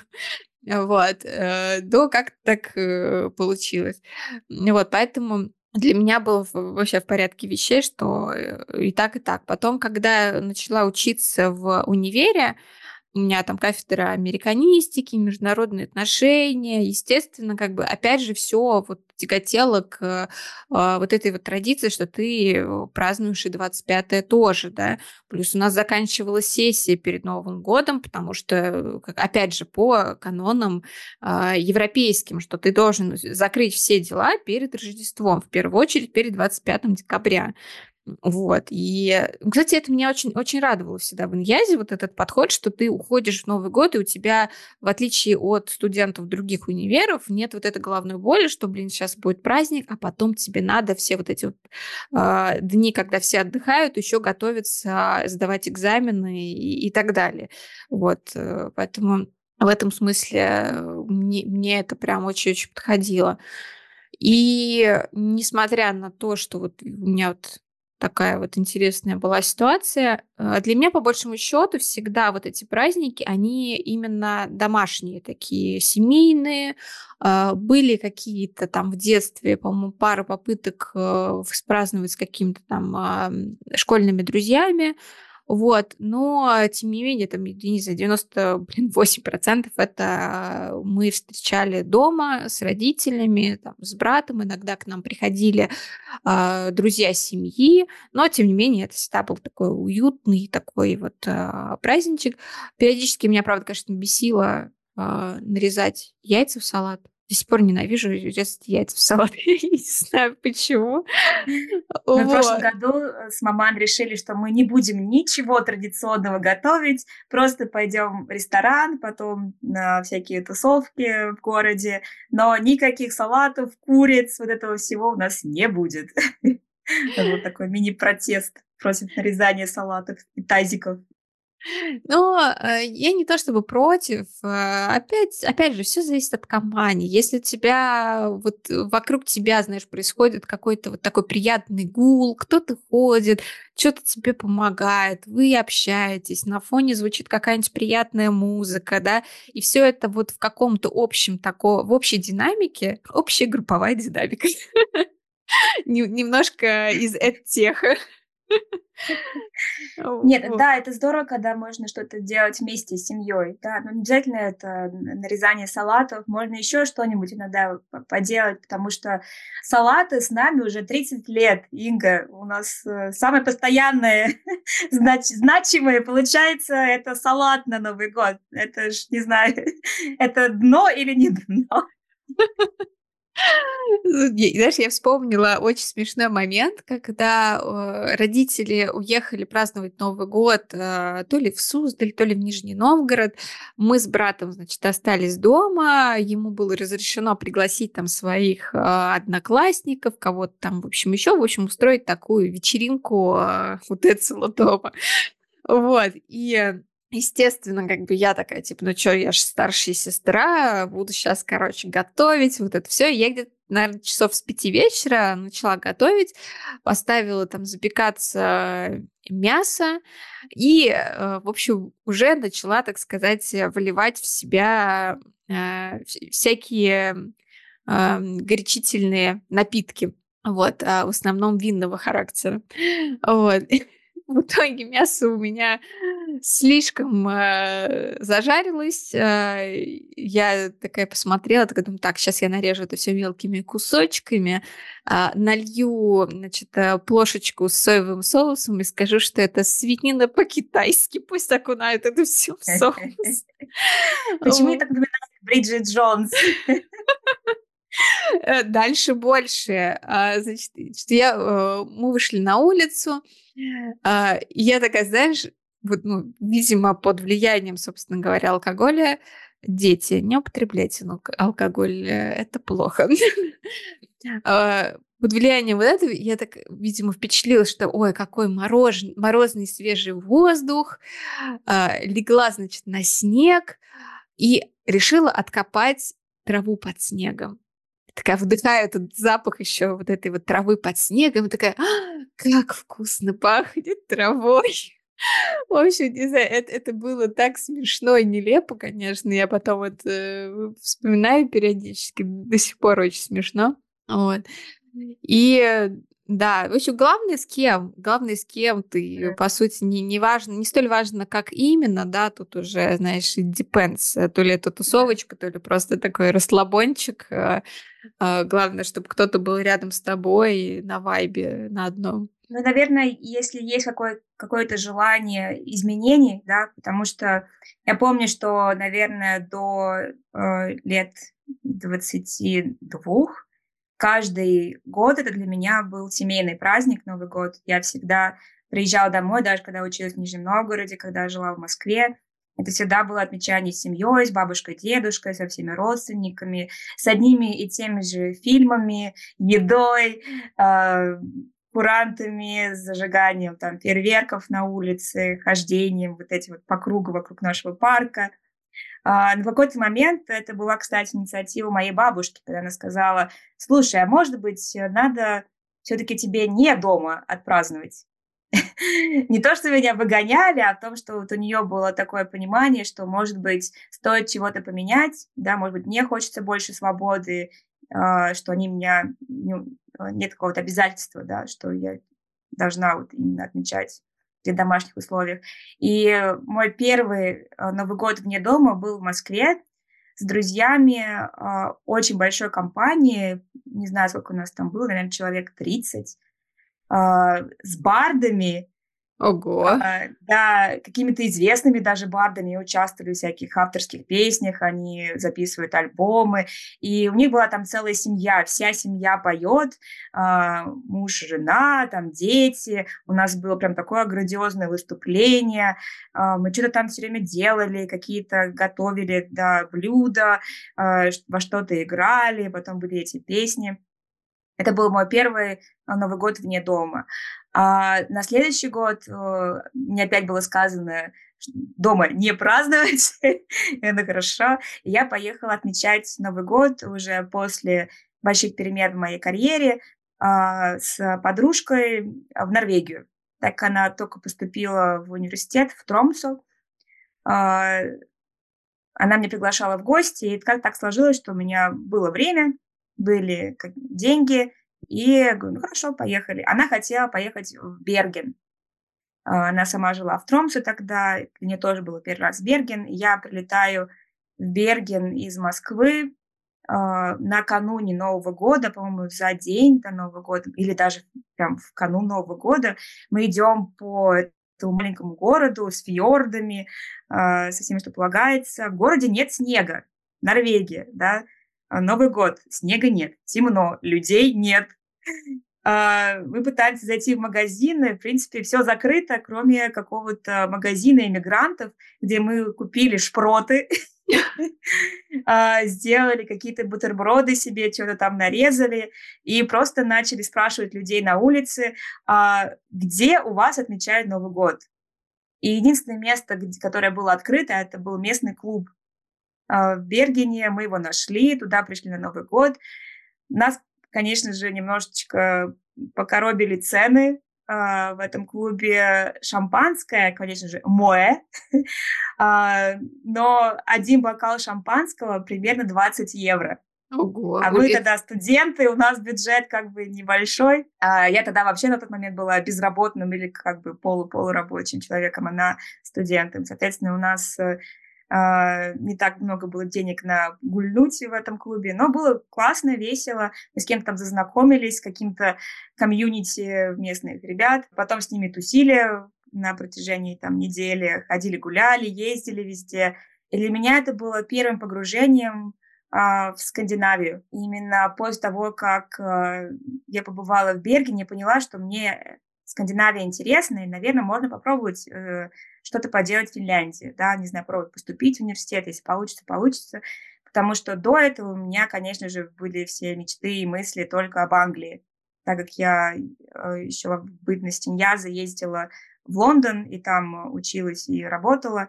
Вот. Э, да, как так э, получилось. Вот, поэтому для меня было вообще в порядке вещей, что э, и так, и так. Потом, когда начала учиться в универе, у меня там кафедра американистики, международные отношения. Естественно, как бы опять же все вот тяготело к э, вот этой вот традиции, что ты э, празднуешь и 25-е тоже, да. Плюс у нас заканчивалась сессия перед Новым годом, потому что, опять же, по канонам э, европейским, что ты должен закрыть все дела перед Рождеством, в первую очередь перед 25 декабря. Вот. И, кстати, это меня очень, очень радовало всегда в Иньязе, вот этот подход, что ты уходишь в Новый год, и у тебя, в отличие от студентов других универов, нет вот этой головной боли, что, блин, сейчас будет праздник, а потом тебе надо все вот эти вот э, дни, когда все отдыхают, еще готовиться, сдавать экзамены и, и так далее. Вот. Э, поэтому в этом смысле э, мне, мне это прям очень-очень подходило. И несмотря на то, что вот у меня вот такая вот интересная была ситуация. Э, для меня, по большему счету, всегда вот эти праздники, они именно домашние, такие семейные. Э, были какие-то там в детстве, по-моему, пара попыток э, праздновать с какими-то там школьными друзьями. Вот, но тем не менее, там, знаю, 98% это мы встречали дома с родителями, там, с братом, иногда к нам приходили э, друзья семьи, но тем не менее это всегда был такой уютный такой вот э, праздничек. Периодически меня, правда, конечно, бесило э, нарезать яйца в салат, до сих пор ненавижу резать яйца в салат. Я не знаю почему. Мы в прошлом году э, с маман решили, что мы не будем ничего традиционного готовить, просто пойдем в ресторан, потом на всякие тусовки в городе, но никаких салатов, куриц, вот этого всего у нас не будет. Вот такой мини-протест против нарезания салатов и тазиков. Но э, я не то чтобы против. Э, опять, опять же, все зависит от компании. Если у тебя вот вокруг тебя, знаешь, происходит какой-то вот такой приятный гул, кто-то ходит, что-то тебе помогает, вы общаетесь, на фоне звучит какая-нибудь приятная музыка, да, и все это вот в каком-то общем таком, в общей динамике, общая групповая динамика. Немножко из теха. Нет, да, это здорово, когда можно что-то делать вместе с семьей, да, но не обязательно это нарезание салатов, можно еще что-нибудь иногда поделать, потому что салаты с нами уже 30 лет, Инга, у нас э, самое постоянное, знач, значимое, получается, это салат на Новый год, это ж, не знаю, это дно или не дно. Знаешь, я вспомнила очень смешной момент, когда э, родители уехали праздновать Новый год э, то ли в Суздаль, то ли в Нижний Новгород. Мы с братом, значит, остались дома. Ему было разрешено пригласить там своих э, одноклассников, кого-то там, в общем, еще, в общем, устроить такую вечеринку вот этого дома. Вот. И Естественно, как бы я такая, типа, ну что, я же старшая сестра, буду сейчас, короче, готовить, вот это все. Я где-то, наверное, часов с пяти вечера начала готовить, поставила там запекаться мясо и, э, в общем, уже начала, так сказать, выливать в себя э, всякие э, горячительные напитки. Вот, а в основном винного характера. Вот. В итоге мясо у меня слишком э, зажарилось. Э, я такая посмотрела, такая думаю, так, сейчас я нарежу это все мелкими кусочками, э, налью, значит, э, плошечку с соевым соусом и скажу, что это свинина по-китайски. Пусть окунают это все в соус. Почему я так напоминаю Бриджит Джонс? Э, дальше больше. А, значит, я, э, мы вышли на улицу, а, я такая, знаешь, ну, видимо, под влиянием, собственно говоря, алкоголя, дети, не употребляйте ну, алкоголь, э, это плохо. А, под влиянием вот этого я так, видимо, впечатлилась, что, ой, какой мороз, морозный свежий воздух, легла, значит, на снег и решила откопать траву под снегом такая вдыхаю этот запах еще вот этой вот травы под снегом, такая, а, как вкусно пахнет травой. В общем, не знаю, это, это было так смешно и нелепо, конечно. Я потом это э, вспоминаю периодически, до сих пор очень смешно. Вот. И да, в общем, главное с кем, главное с кем ты, по сути, не, не важно, не столь важно, как именно, да, тут уже, знаешь, depends, то ли это тусовочка, то ли просто такой расслабончик. А, главное, чтобы кто-то был рядом с тобой на вайбе, на одном. Ну, наверное, если есть какое- какое-то желание изменений, да, потому что я помню, что, наверное, до э, лет 22 каждый год это для меня был семейный праздник, Новый год. Я всегда приезжала домой, даже когда училась в Нижнем Новгороде, когда жила в Москве. Это всегда было отмечание с семьей, с бабушкой, дедушкой, со всеми родственниками, с одними и теми же фильмами, едой, э, курантами, зажиганием там фейерверков на улице, хождением вот эти вот по кругу вокруг нашего парка – а, на какой-то момент, это была, кстати, инициатива моей бабушки, когда она сказала, слушай, а может быть, надо все-таки тебе не дома отпраздновать? Не то, что меня выгоняли, а в том, что вот у нее было такое понимание, что, может быть, стоит чего-то поменять, да, может быть, мне хочется больше свободы, что они меня, ну, нет какого-то обязательства, да, что я должна вот именно отмечать при домашних условиях. И мой первый э, Новый год вне дома был в Москве с друзьями э, очень большой компании, не знаю, сколько у нас там было, наверное, человек 30, э, с бардами, Ого. А, да, какими-то известными даже бардами участвовали в всяких авторских песнях, они записывают альбомы, и у них была там целая семья, вся семья поет, а, муж, жена, там дети, у нас было прям такое грандиозное выступление, а, мы что-то там все время делали, какие-то готовили да, блюда, во что-то играли, потом были эти песни. Это был мой первый Новый год вне дома. А на следующий год э, мне опять было сказано дома не праздновать. Это хорошо. Я поехала отмечать Новый год уже после больших перемен в моей карьере а, с подружкой в Норвегию. Так она только поступила в университет в Тромсу. А, она меня приглашала в гости, и как так сложилось, что у меня было время, были деньги, и говорю, ну хорошо, поехали. Она хотела поехать в Берген. А, она сама жила в Тромсе тогда, мне тоже было первый раз в Берген. Я прилетаю в Берген из Москвы э, накануне Нового года, по-моему, за день до Нового года, или даже прям в канун Нового года, мы идем по этому маленькому городу с фьордами, э, со всем, что полагается. В городе нет снега, Норвегия, да, А, Новый год, снега нет, темно, людей нет. А, мы пытались зайти в магазины, в принципе, все закрыто, кроме какого-то магазина иммигрантов, где мы купили шпроты, а, сделали какие-то бутерброды себе, что-то там нарезали, и просто начали спрашивать людей на улице, где у вас отмечают Новый год. И единственное место, которое было открыто, это был местный клуб в Бергене. Мы его нашли, туда пришли на Новый год. Нас конечно же, немножечко покоробили цены Uh, в этом клубе шампанское, конечно же, моэ, uh, но один бокал шампанского примерно 20 евро. Ого, а мы тогда студенты, у нас бюджет как бы небольшой. А я тогда вообще на тот момент была безработным или как бы полу-полурабочим человеком, она студентом. Соответственно, у нас э, а, не так много было денег на гульнуть в этом клубе, но было классно, весело. Мы с кем-то там зазнакомились, с каким-то комьюнити местных ребят. Потом с ними тусили на протяжении там недели, ходили, гуляли, ездили везде. И для меня это было первым погружением а, в Скандинавию. именно после того, как а, я побывала в Бергене, поняла, что мне Скандинавия интересна, и, наверное, можно попробовать э, что-то поделать в Финляндии, да, не знаю, пробовать поступить в университет, если получится, получится, потому что до этого у меня, конечно же, были все мечты и мысли только об Англии, так как я э, еще в бытности Ньяза ездила в Лондон и там училась и работала,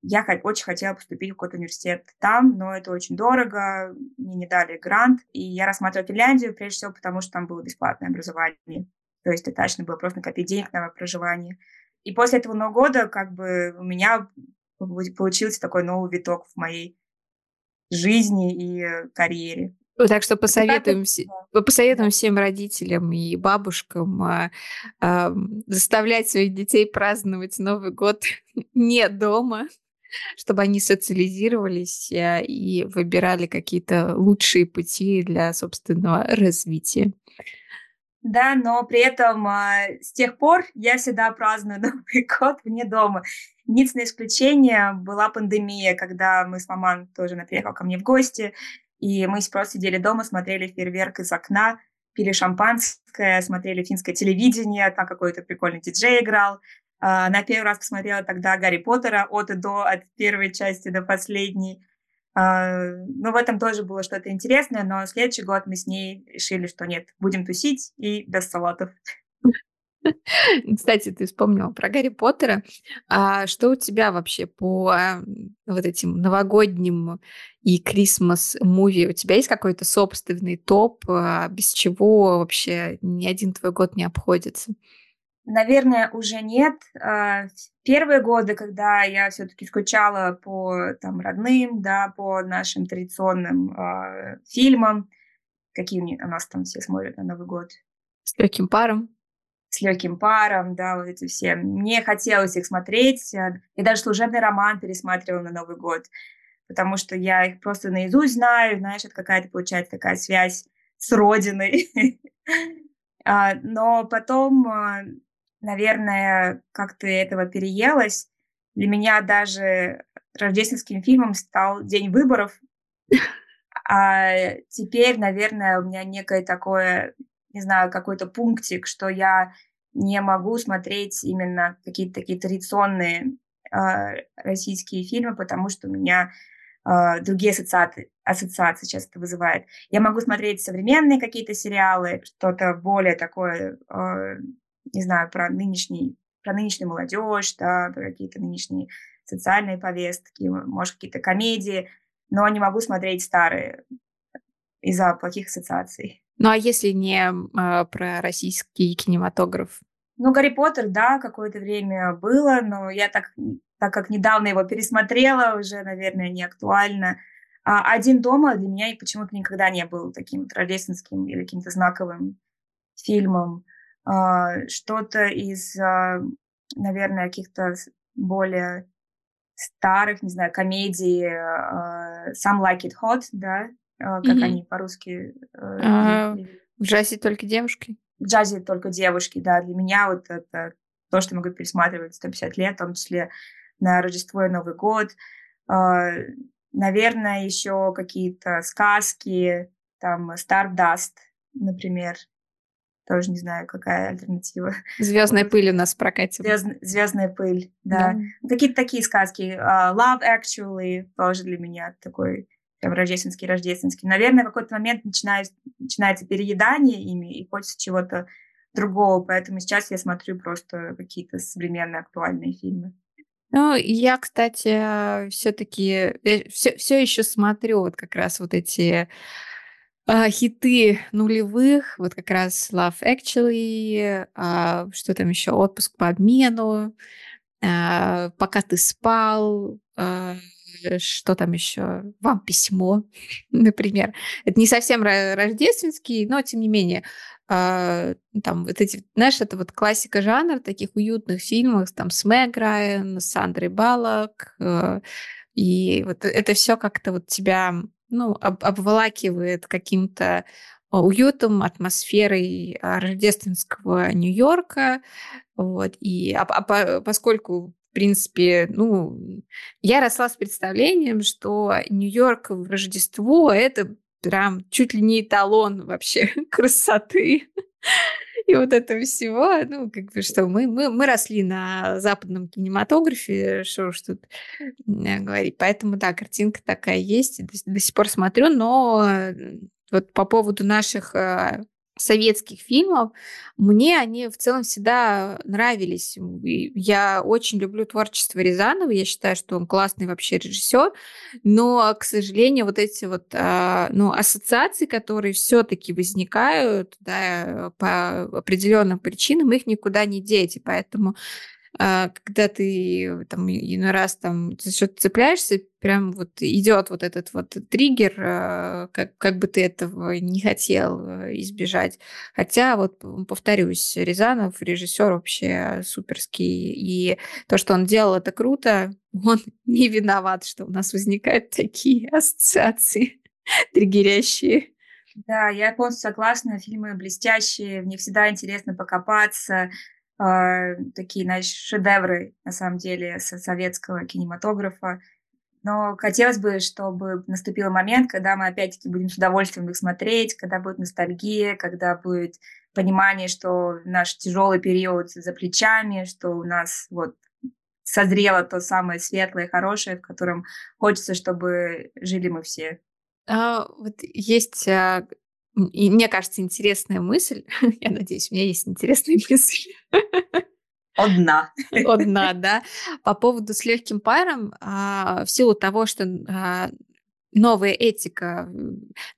я очень хотела поступить в какой-то университет там, но это очень дорого, мне не дали грант, и я рассматривала Финляндию, прежде всего потому, что там было бесплатное образование. То есть достаточно было просто накопить денег на проживание. И после этого Нового года как бы у меня получился такой новый виток в моей жизни и карьере. Так что посоветуем, так, посоветуем всем родителям и бабушкам а, а, заставлять своих детей праздновать Новый год не дома, чтобы они социализировались а, и выбирали какие-то лучшие пути для собственного развития да, но при этом а, с тех пор я всегда праздную Новый год вне дома. Единственное исключение была пандемия, когда мы с мамой тоже она приехала ко мне в гости, и мы просто сидели дома, смотрели фейерверк из окна, пили шампанское, смотрели финское телевидение, там какой-то прикольный диджей играл. А, на первый раз посмотрела тогда Гарри Поттера от и до, от первой части до последней. А, ну, в этом тоже было что-то интересное, но следующий год мы с ней решили, что нет, будем тусить и без салатов. Кстати, ты вспомнила про Гарри Поттера. А что у тебя вообще по а, вот этим новогодним и Крисмас муви? У тебя есть какой-то собственный топ, а, без чего вообще ни один твой год не обходится? Наверное, уже нет. А, первые годы, когда я все-таки скучала по там, родным, да, по нашим традиционным э, фильмам, какие у нас там все смотрят на Новый год. С легким паром. С легким паром, да, вот эти все. Мне хотелось их смотреть. Я даже служебный роман пересматривала на Новый год, потому что я их просто наизусть знаю, знаешь, это какая-то получается такая связь с родиной. А, но потом а, наверное, как-то этого переелась. Для меня даже рождественским фильмом стал День выборов. А теперь, наверное, у меня некое такое, не знаю, какой-то пунктик, что я не могу смотреть именно какие-то такие традиционные э, российские фильмы, потому что у меня э, другие ассоциации, ассоциации сейчас это вызывает. Я могу смотреть современные какие-то сериалы, что-то более такое э, не знаю, про нынешний, про нынешнюю молодежь, да, про какие-то нынешние социальные повестки, может, какие-то комедии, но не могу смотреть старые из-за плохих ассоциаций. Ну а если не э, про российский кинематограф? Ну, Гарри Поттер, да, какое-то время было, но я так, так как недавно его пересмотрела, уже, наверное, не актуально. А «Один дома» для меня почему-то никогда не был таким рождественским или каким-то знаковым фильмом. А, что-то из, а, наверное, каких-то более старых, не знаю, комедий Some Like It Hot, да, как mm-hmm. они по-русски. Uh, в джазе только девушки? В джазе только девушки, да. Для меня вот это то, что могу пересматривать 150 лет, в том числе на Рождество и Новый год. Наверное, еще какие-то сказки, там Stardust, например. Тоже не знаю, какая альтернатива. Звездная пыль у нас в прокате. Звезд... Звездная пыль, да. да. Какие-то такие сказки. Uh, Love Actually тоже для меня такой прям рождественский, рождественский. Наверное, в какой-то момент начинается, начинается переедание ими, и хочется чего-то другого, поэтому сейчас я смотрю просто какие-то современные актуальные фильмы. Ну, я, кстати, все-таки все, все еще смотрю вот как раз вот эти а, хиты нулевых, вот как раз Love Actually, а, что там еще, отпуск по обмену, а, пока ты спал, а, что там еще, вам письмо, например. Это не совсем рождественский, но тем не менее а, там вот эти, знаешь, это вот классика жанра таких уютных фильмов, там с Мэг Райан, с Сандрой Баллок, э, и вот это все как-то вот тебя, ну, об, обволакивает каким-то уютом, атмосферой рождественского Нью-Йорка, вот, и а, а, поскольку в принципе, ну, я росла с представлением, что Нью-Йорк в Рождество — это прям чуть ли не эталон вообще красоты и вот этого всего, ну, как бы, что мы, мы, мы росли на западном кинематографе, что уж тут говорить. Поэтому, да, картинка такая есть, до, до сих пор смотрю, но вот по поводу наших э, советских фильмов, мне они в целом всегда нравились. Я очень люблю творчество Рязанова, я считаю, что он классный вообще режиссер, но, к сожалению, вот эти вот а, ну, ассоциации, которые все-таки возникают да, по определенным причинам, их никуда не деть, и поэтому когда ты там иной раз там за что-то цепляешься, прям вот идет вот этот вот триггер, а, как, как бы ты этого не хотел э, избежать. Хотя вот повторюсь, Рязанов режиссер вообще суперский, и то, что он делал, это круто. Он не виноват, что у нас возникают такие ассоциации триггерящие. Да, я полностью согласна. Фильмы блестящие, в них всегда интересно покопаться. А, такие, знаешь, шедевры, на самом деле, советского кинематографа. Но хотелось бы, чтобы наступил момент, когда мы опять-таки будем с удовольствием их смотреть, когда будет ностальгия, когда будет понимание, что наш тяжелый период за плечами, что у нас вот созрело то самое светлое, хорошее, в котором хочется, чтобы жили мы все. А, вот есть а, и мне кажется, интересная мысль. Я надеюсь, у меня есть интересная мысль. Одна. Одна, да. По поводу с легким паром, а, в силу того, что а, новая этика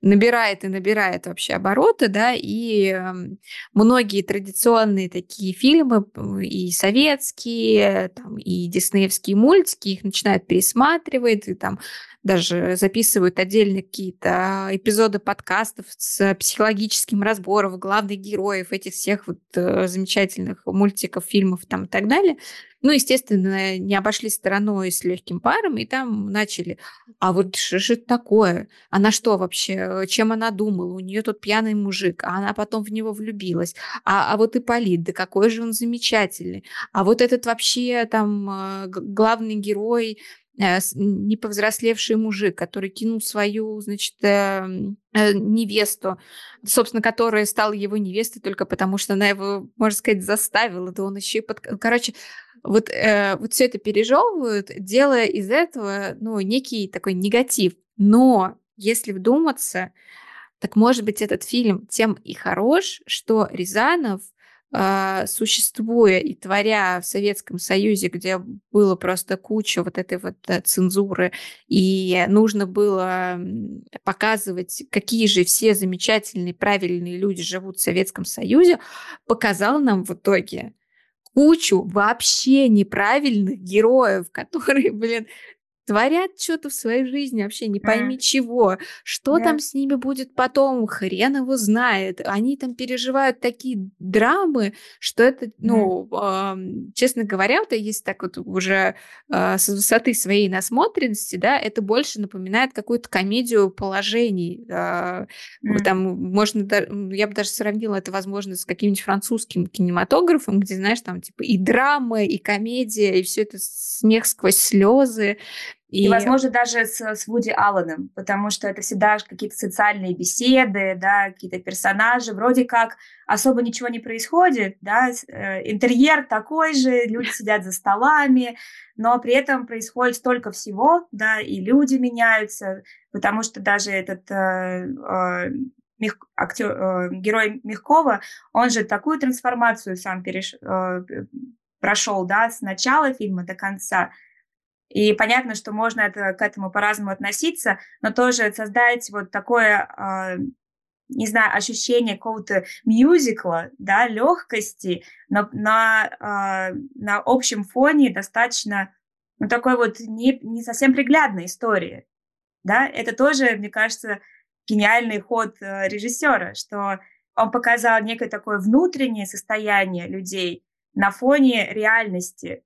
набирает и набирает вообще обороты, да, и эм, многие традиционные такие фильмы, и советские, там, и диснеевские мультики, их начинают пересматривать, и там даже записывают отдельные какие-то эпизоды подкастов с психологическим разбором главных героев этих всех вот э, замечательных мультиков, фильмов там и так далее. Ну, естественно, не обошли стороной с легким паром, и там начали. А вот что же такое? Она что вообще? Чем она думала? У нее тут пьяный мужик, а она потом в него влюбилась. А, а вот Ипполит, да какой же он замечательный. А вот этот вообще там э, главный герой, Э, не повзрослевший мужик, который кинул свою, значит, эм, э, невесту, собственно, которая стала его невестой только потому, что она его, можно сказать, заставила, да он еще и под... Короче, вот, э, вот все это пережевывают, делая из этого, ну, некий такой негатив. Но если вдуматься, так может быть этот фильм тем и хорош, что Рязанов а, существуя и творя в Советском Союзе, где было просто куча вот этой вот да, цензуры, и нужно было показывать, какие же все замечательные, правильные люди живут в Советском Союзе, показал нам в итоге кучу вообще неправильных героев, которые, блин, творят что-то в своей жизни, вообще не пойми mm. чего. Что yeah. там с ними будет потом, хрен его знает. Они там переживают такие драмы, что это, ну, mm. э, честно говоря, вот есть так вот уже э, с высоты своей насмотренности, да, это больше напоминает какую-то комедию положений. Э, mm. Там можно, я бы даже сравнила это, возможно, с каким-нибудь французским кинематографом, где, знаешь, там типа и драма, и комедия, и все это смех сквозь слезы И, и возможно, даже с, с Вуди Алленом, потому что это всегда какие-то социальные беседы, да, какие-то персонажи, вроде как особо ничего не происходит, да, э, интерьер такой же, люди сидят за столами, но при этом происходит столько всего, да, и люди меняются, потому что даже этот э, э, Мех, актер, э, герой Мягкова, он же такую трансформацию сам переш, э, прошел, да, с начала фильма до конца. И понятно, что можно это, к этому по-разному относиться, но тоже создать вот такое, э, не знаю, ощущение какого-то мюзикла, да, легкости на, на, э, на общем фоне достаточно ну, такой вот не, не совсем приглядной истории. Да, это тоже, мне кажется, гениальный ход э, режиссера, что он показал некое такое внутреннее состояние людей на фоне реальности,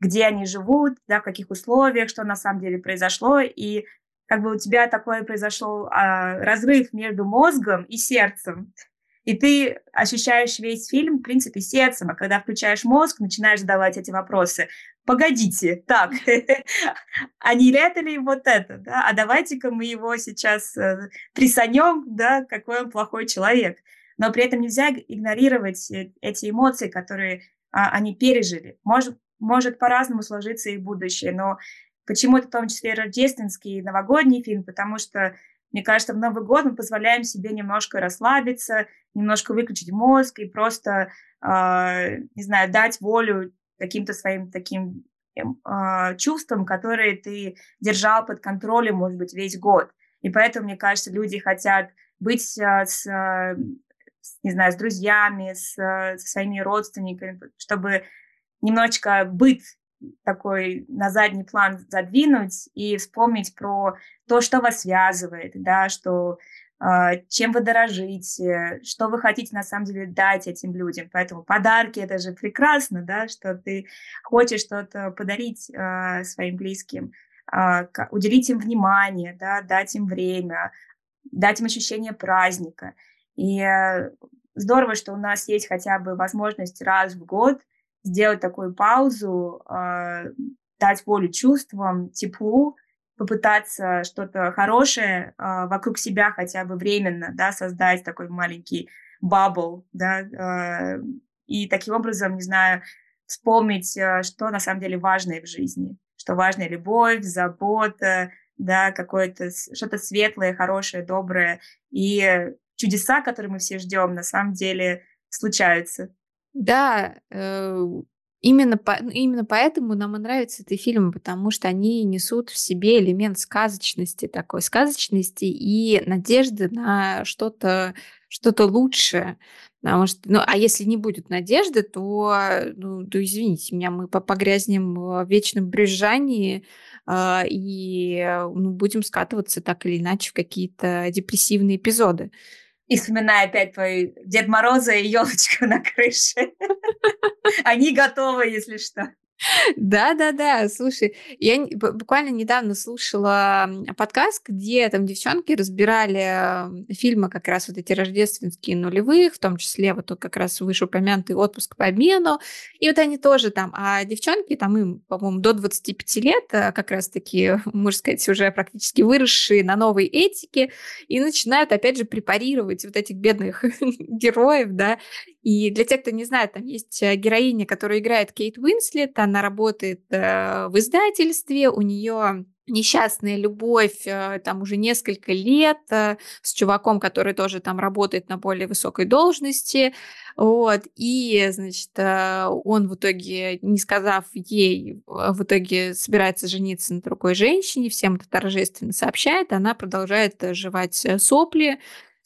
где они живут, да, в каких условиях, что на самом деле произошло, и как бы у тебя такой произошел а, разрыв между мозгом и сердцем, и ты ощущаешь весь фильм, в принципе, сердцем, а когда включаешь мозг, начинаешь задавать эти вопросы. Погодите, так, а не это ли вот это, да? А давайте-ка мы его сейчас э, присанем, да, какой он плохой человек. Но при этом нельзя игнорировать э, эти эмоции, которые а, они пережили. Может, может по-разному сложиться их будущее, но почему-то в том числе рождественский новогодний фильм, потому что мне кажется, в Новый год мы позволяем себе немножко расслабиться, немножко выключить мозг и просто, э, не знаю, дать волю каким-то своим таким э, чувствам, которые ты держал под контролем, может быть, весь год. И поэтому, мне кажется, люди хотят быть э, с, э, не знаю, с друзьями, с, со своими родственниками, чтобы немножечко быт такой на задний план задвинуть и вспомнить про то, что вас связывает, да, что э, чем вы дорожите, что вы хотите на самом деле дать этим людям. Поэтому подарки это же прекрасно, да, что ты хочешь что-то подарить э, своим близким, э, уделить им внимание, да, дать им время, дать им ощущение праздника. И э, здорово, что у нас есть хотя бы возможность раз в год сделать такую паузу, э, дать волю чувствам, теплу, попытаться что-то хорошее э, вокруг себя хотя бы временно, да, создать такой маленький бабл, да, э, и таким образом, не знаю, вспомнить, что на самом деле важное в жизни, что важная любовь, забота, да, какое-то что-то светлое, хорошее, доброе, и чудеса, которые мы все ждем, на самом деле случаются. Да, э, именно, по, ну, именно поэтому нам и нравятся эти фильмы, потому что они несут в себе элемент сказочности, такой сказочности и надежды на что-то что-то лучшее. Потому что, ну, а если не будет надежды, то, ну, то извините меня, мы погрязнем в вечном брюзжании э, и ну, будем скатываться так или иначе в какие-то депрессивные эпизоды. И вспоминая опять твой Дед Мороза и елочку на крыше. Они готовы, если что. Да-да-да, слушай, я буквально недавно слушала подкаст, где там девчонки разбирали фильмы как раз вот эти рождественские нулевых, в том числе вот как раз вышеупомянутый «Отпуск по обмену», и вот они тоже там, а девчонки там им, по-моему, до 25 лет э, как раз-таки, можно сказать, уже практически выросшие на новой этике, и начинают, опять же, препарировать вот этих бедных героев, да, и для тех, кто не знает, там есть э, героиня, которая играет Кейт Уинслет, она работает э, в издательстве, у нее несчастная любовь э, там уже несколько лет э, с чуваком, который тоже там работает на более высокой должности, вот, и, значит, он в итоге, не сказав ей, в итоге собирается жениться на другой женщине, всем это торжественно сообщает, она продолжает жевать сопли,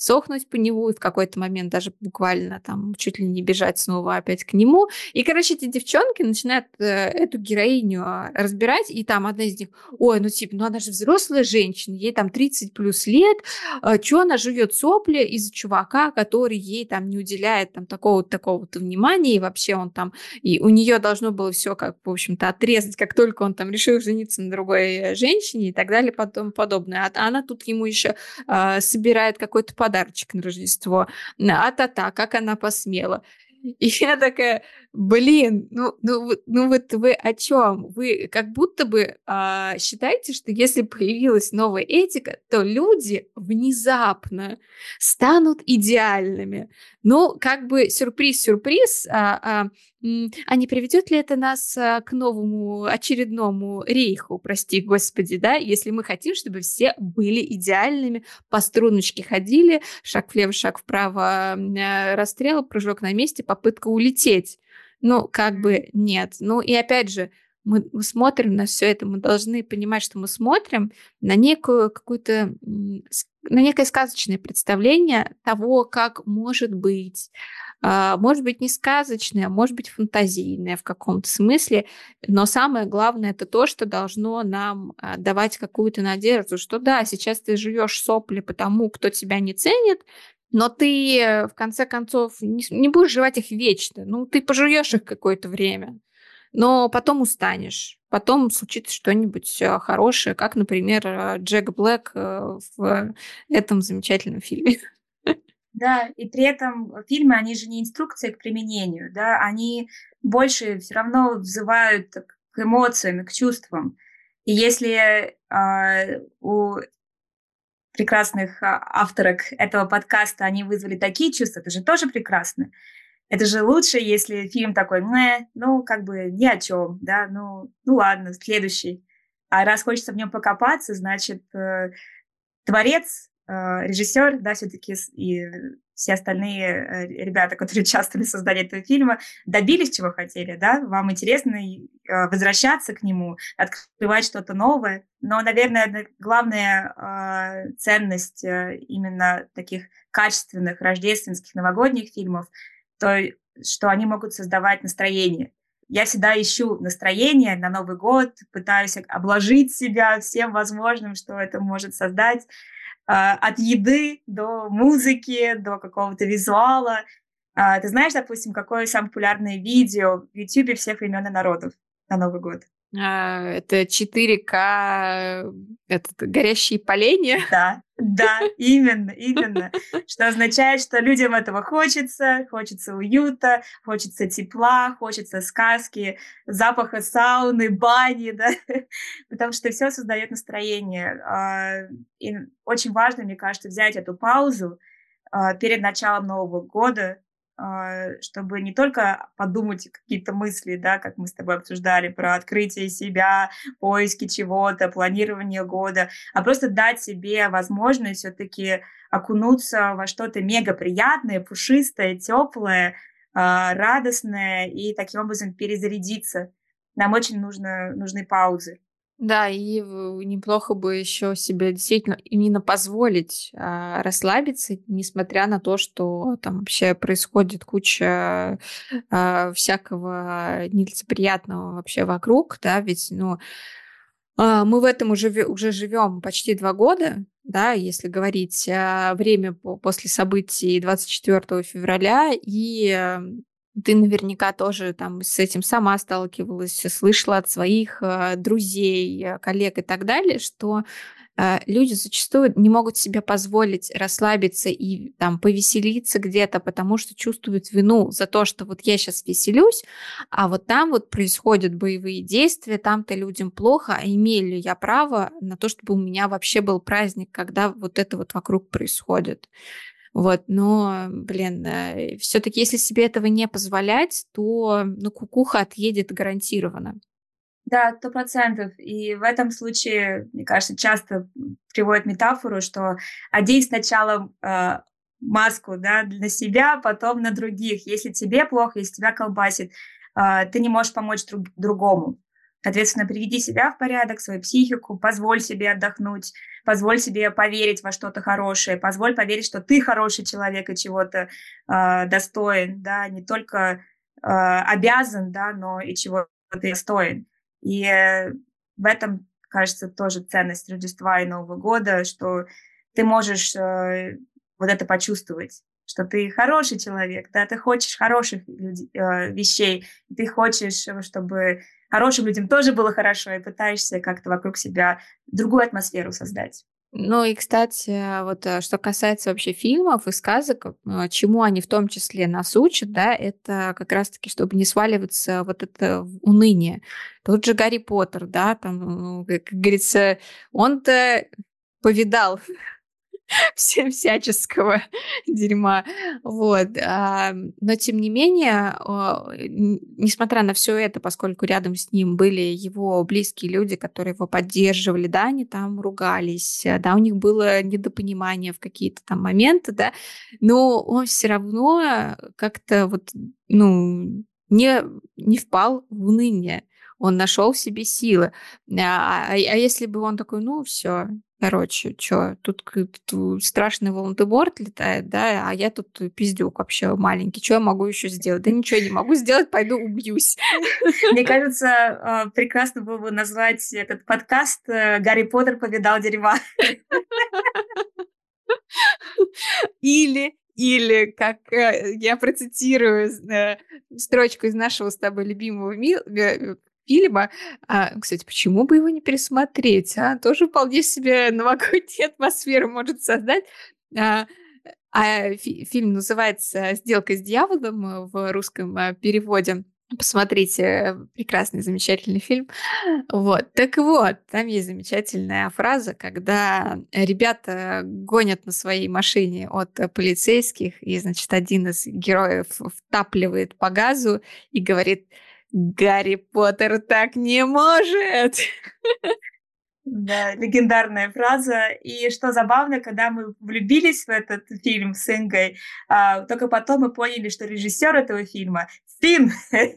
сохнуть по нему, и в какой-то момент даже буквально там чуть ли не бежать снова опять к нему. И, короче, эти девчонки начинают э, эту героиню а, разбирать, и там одна из них, ой, ну типа, ну она же взрослая женщина, ей там 30 плюс лет, э, что она жует сопли из-за чувака, который ей там не уделяет там такого-то такого-то внимания, и вообще он там, и у нее должно было все как, в общем-то, отрезать, как только он там решил жениться на другой э, женщине и так далее, потом подобное. А она тут ему еще э, собирает какой-то подарочек на Рождество. А та-та, как она посмела. И я такая, блин, ну, ну, ну вот вы о чем? Вы как будто бы а, считаете, что если появилась новая этика, то люди внезапно станут идеальными. Ну, как бы сюрприз-сюрприз, а, а, а не приведет ли это нас а, к новому очередному рейху, прости господи, да, если мы хотим, чтобы все были идеальными, по струночке ходили, шаг влево, шаг вправо, э, расстрел, прыжок на месте, попытка улететь. Ну, как бы нет. Ну, и опять же, мы, мы смотрим на все это, мы должны понимать, что мы смотрим на некую какую-то на некое сказочное представление того, как может быть, а, может быть не сказочное, а может быть фантазийное в каком-то смысле, но самое главное это то, что должно нам а, давать какую-то надежду, что да, сейчас ты живешь сопли потому, кто тебя не ценит, но ты э, в конце концов не, не будешь жевать их вечно. Ну, ты пожуешь их какое-то время, но потом устанешь. Потом случится что-нибудь э, хорошее, как, например, э, Джек Блэк в этом замечательном фильме. Да, и при этом фильмы, они же не инструкции к применению, да, они больше все равно взывают к эмоциям, к чувствам. И если э, у прекрасных а, авторок этого подкаста, они вызвали такие чувства, это же тоже прекрасно. Это же лучше, если фильм такой, ну, как бы ни о чем, да, ну, ну ладно, следующий. А раз хочется в нем покопаться, значит, э, творец, э, режиссер, да, все-таки и все остальные э, ребята, которые участвовали в создании этого фильма, добились чего хотели, да, вам интересно э, возвращаться к нему, открывать что-то новое, но, наверное, главная э, ценность именно таких качественных рождественских новогодних фильмов, то, что они могут создавать настроение. Я всегда ищу настроение на Новый год, пытаюсь обложить себя всем возможным, что это может создать, а, от еды до музыки, до какого-то визуала. А, ты знаешь, допустим, какое самое популярное видео в YouTube всех времен и народов на Новый год? А, это 4К, это горящие поленья. Да, да, именно, именно. Что означает, что людям этого хочется, хочется уюта, хочется тепла, хочется сказки, запаха сауны, бани, да, потому что все создает настроение. А, и очень важно, мне кажется, взять эту паузу а, перед началом Нового года, чтобы не только подумать какие-то мысли, да, как мы с тобой обсуждали, про открытие себя, поиски чего-то, планирование года, а просто дать себе возможность все-таки окунуться во что-то мега приятное, пушистое, теплое, а, радостное и таким образом перезарядиться. Нам очень нужно, нужны паузы. Да, и неплохо бы еще себе действительно именно позволить а, расслабиться, несмотря на то, что там вообще происходит куча а, всякого нелицеприятного вообще вокруг, да, ведь, ну, а, мы в этом уже, уже живем почти два года, да, если говорить а, время после событий 24 февраля, и эм, ты наверняка тоже там с этим сама сталкивалась, слышала от своих э, друзей, э, коллег и так далее, что э, люди зачастую не могут себе позволить расслабиться и там повеселиться где-то, потому что чувствуют вину за то, что вот я сейчас веселюсь, а вот там вот происходят боевые действия, там-то людям плохо, а имею ли я право на то, чтобы у меня вообще был праздник, когда вот это вот вокруг происходит. Вот, но, блин, э, все-таки если себе этого не позволять, то ну, кукуха отъедет гарантированно. Да, сто процентов. И в этом случае, мне кажется, часто приводят метафору, что одень сначала э, маску да, на себя, потом на других. Если тебе плохо, если тебя колбасит, э, ты не можешь помочь друг, другому. Соответственно, приведи себя в порядок, свою психику, позволь себе отдохнуть, позволь себе поверить во что-то хорошее, позволь поверить, что ты хороший человек и чего-то э, достоин, да, не только э, обязан, да, но и чего ты достоин. И э, в этом, кажется, тоже ценность Рождества и Нового года, что ты можешь э, вот это почувствовать что ты хороший человек, да, ты хочешь хороших людей, э, вещей, ты хочешь, чтобы хорошим людям тоже было хорошо, и пытаешься как-то вокруг себя другую атмосферу создать. Ну и, кстати, вот э, что касается вообще фильмов и сказок, э, чему они в том числе нас учат, да, это как раз-таки, чтобы не сваливаться вот это уныние. Тот же Гарри Поттер, да, там, ну, как говорится, он-то повидал всяческого дерьма. Вот. А, но, тем не менее, несмотря на все это, поскольку рядом с ним были его близкие люди, которые его поддерживали, да, они там ругались, да, у них было недопонимание в какие-то там моменты, да, но он все равно как-то вот, ну, не, не впал в уныние он нашел в себе силы. А, а, а если бы он такой, ну, все, Короче, что, тут, тут страшный Волан-де-Морт летает, да, а я тут пиздюк вообще маленький. Что я могу еще сделать? Да ничего не могу сделать, пойду убьюсь. Мне кажется, а, прекрасно было бы назвать этот подкаст э, «Гарри Поттер повидал дерева». Или или, как э, я процитирую э, строчку из нашего с тобой любимого фильма. А, кстати, почему бы его не пересмотреть? А? Тоже вполне себе новогоднюю атмосферу может создать. А, а фи- фильм называется «Сделка с дьяволом» в русском а, переводе. Посмотрите, прекрасный, замечательный фильм. Вот. Так вот, там есть замечательная фраза, когда ребята гонят на своей машине от полицейских, и, значит, один из героев втапливает по газу и говорит, Гарри Поттер так не может! Да, легендарная фраза. И что забавно, когда мы влюбились в этот фильм с Ингой, а, только потом мы поняли, что режиссер этого фильма фин.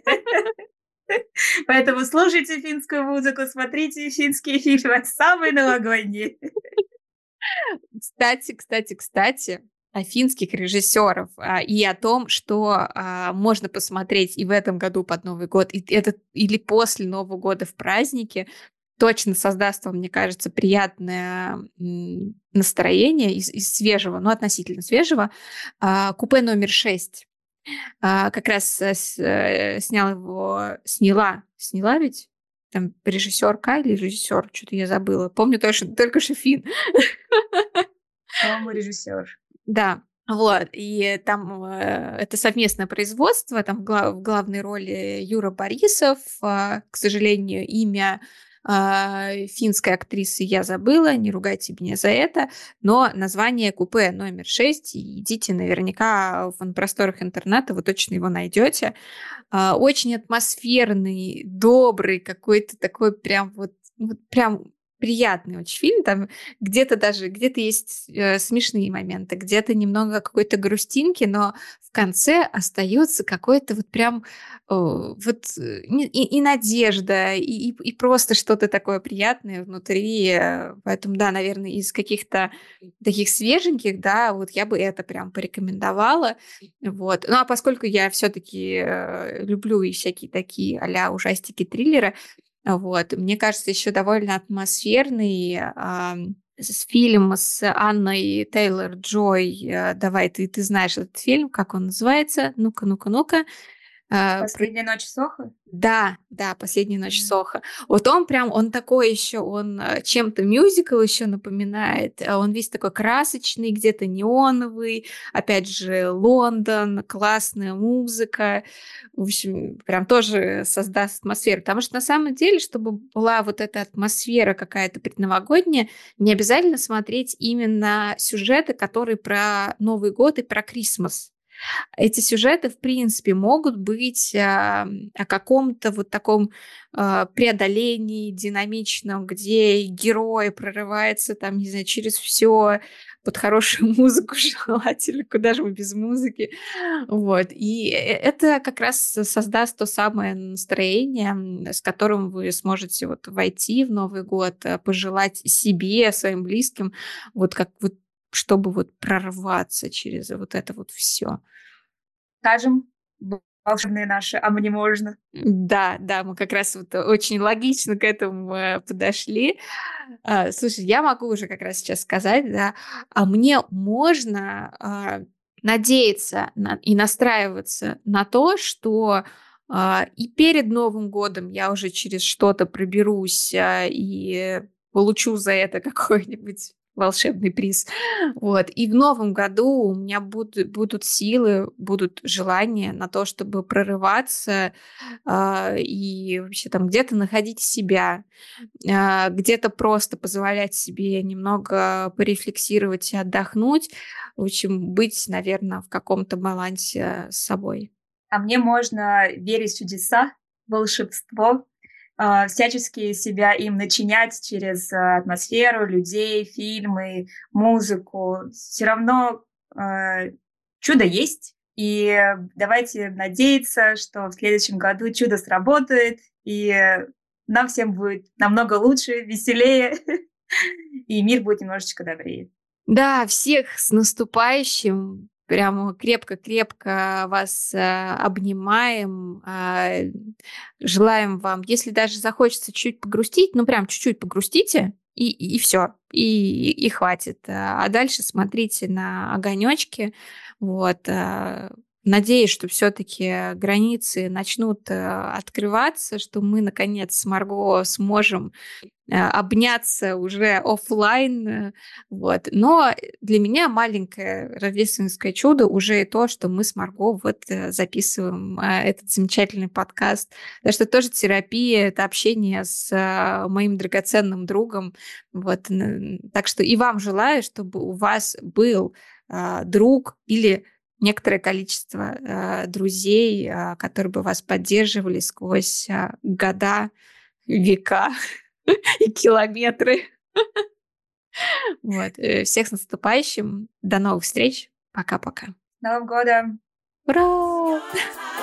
Поэтому слушайте финскую музыку, смотрите финские фильмы, самые новогодние. Кстати, кстати, кстати, финских режиссеров а, и о том, что а, можно посмотреть и в этом году под Новый год, и это или после Нового года в празднике, точно создаст вам, мне кажется, приятное настроение из, из свежего, ну, относительно свежего, а, купе номер 6. А, как раз с, а, снял его, сняла, сняла ведь? Там режиссерка или режиссер, что-то я забыла. Помню точно, только Шефин. По-моему, режиссер. Да, вот, и там э, это совместное производство, там в, глав, в главной роли Юра Борисов, э, к сожалению, имя э, финской актрисы я забыла, не ругайте меня за это, но название купе номер 6, идите наверняка в просторах интернета, вы точно его найдете. Э, очень атмосферный, добрый, какой-то такой прям вот, вот прям приятный очень фильм. Там где-то даже где-то есть э, смешные моменты, где-то немного какой-то грустинки, но в конце остается какой-то вот прям э, вот и, и надежда, и, и, и просто что-то такое приятное внутри. Э, поэтому, да, наверное, из каких-то таких свеженьких, да, вот я бы это прям порекомендовала. Вот. Ну, а поскольку я все-таки э, люблю и всякие такие а-ля ужастики, триллеры, вот. Мне кажется, еще довольно атмосферный фильм с Анной Тейлор Джой. Э, давай, ты, ты знаешь этот фильм, как он называется? Ну-ка, ну-ка, ну-ка. Э, Последняя ночь Соха? Да, да, последняя ночь mm-hmm. Соха. Вот он прям, он такой еще, он э, чем-то мюзикл еще напоминает. А он весь такой красочный, где-то неоновый. Опять же, Лондон, классная музыка. В общем, прям тоже создаст атмосферу. Потому что на самом деле, чтобы была вот эта атмосфера какая-то предновогодняя, не обязательно смотреть именно сюжеты, которые про Новый год и про Крисмас. Эти сюжеты, в принципе, могут быть а, о каком-то вот таком а, преодолении динамичном, где герой прорывается там, не знаю, через все под хорошую музыку желательно, куда же мы без музыки. Вот. И э, это как раз создаст то самое настроение, с которым вы сможете вот войти в Новый год, э, пожелать себе, своим близким, вот как вот чтобы вот прорваться через вот это вот все. Скажем, волшебные наши, а мне можно. Да, да, мы как раз вот очень логично к этому э, подошли. А, слушай, я могу уже как раз сейчас сказать, да, а мне можно а, надеяться на, и настраиваться на то, что а, и перед Новым годом я уже через что-то проберусь и получу за это какой-нибудь волшебный приз. Вот. И в новом году у меня будут, будут силы, будут желания на то, чтобы прорываться э, и вообще там где-то находить себя, э, где-то просто позволять себе немного порефлексировать и отдохнуть. В общем, быть, наверное, в каком-то балансе с собой. А мне можно верить в чудеса, волшебство, всячески себя им начинять через а, атмосферу, людей, фильмы, музыку. Все равно э, чудо есть, и давайте надеяться, что в следующем году чудо сработает, и нам всем будет намного лучше, веселее, и мир будет немножечко добрее. Да, всех с наступающим прямо крепко-крепко вас э, обнимаем, э, желаем вам, если даже захочется чуть погрустить, ну прям чуть-чуть погрустите, и, и, и все, и, и хватит. А дальше смотрите на огонечки, вот, э, Надеюсь, что все-таки границы начнут э, открываться, что мы наконец с Марго сможем обняться уже офлайн. Э, вот. Но для меня маленькое рождественское чудо уже и то, что мы с Марго вот записываем этот замечательный подкаст. Так что тоже терапия, это общение с моим драгоценным другом. Вот. Так что и вам желаю, чтобы у вас был друг или некоторое количество э, друзей, э, которые бы вас поддерживали сквозь э, года, века и километры. Вот. Э, всех с наступающим. До новых встреч. Пока-пока. Новым годом! Ура!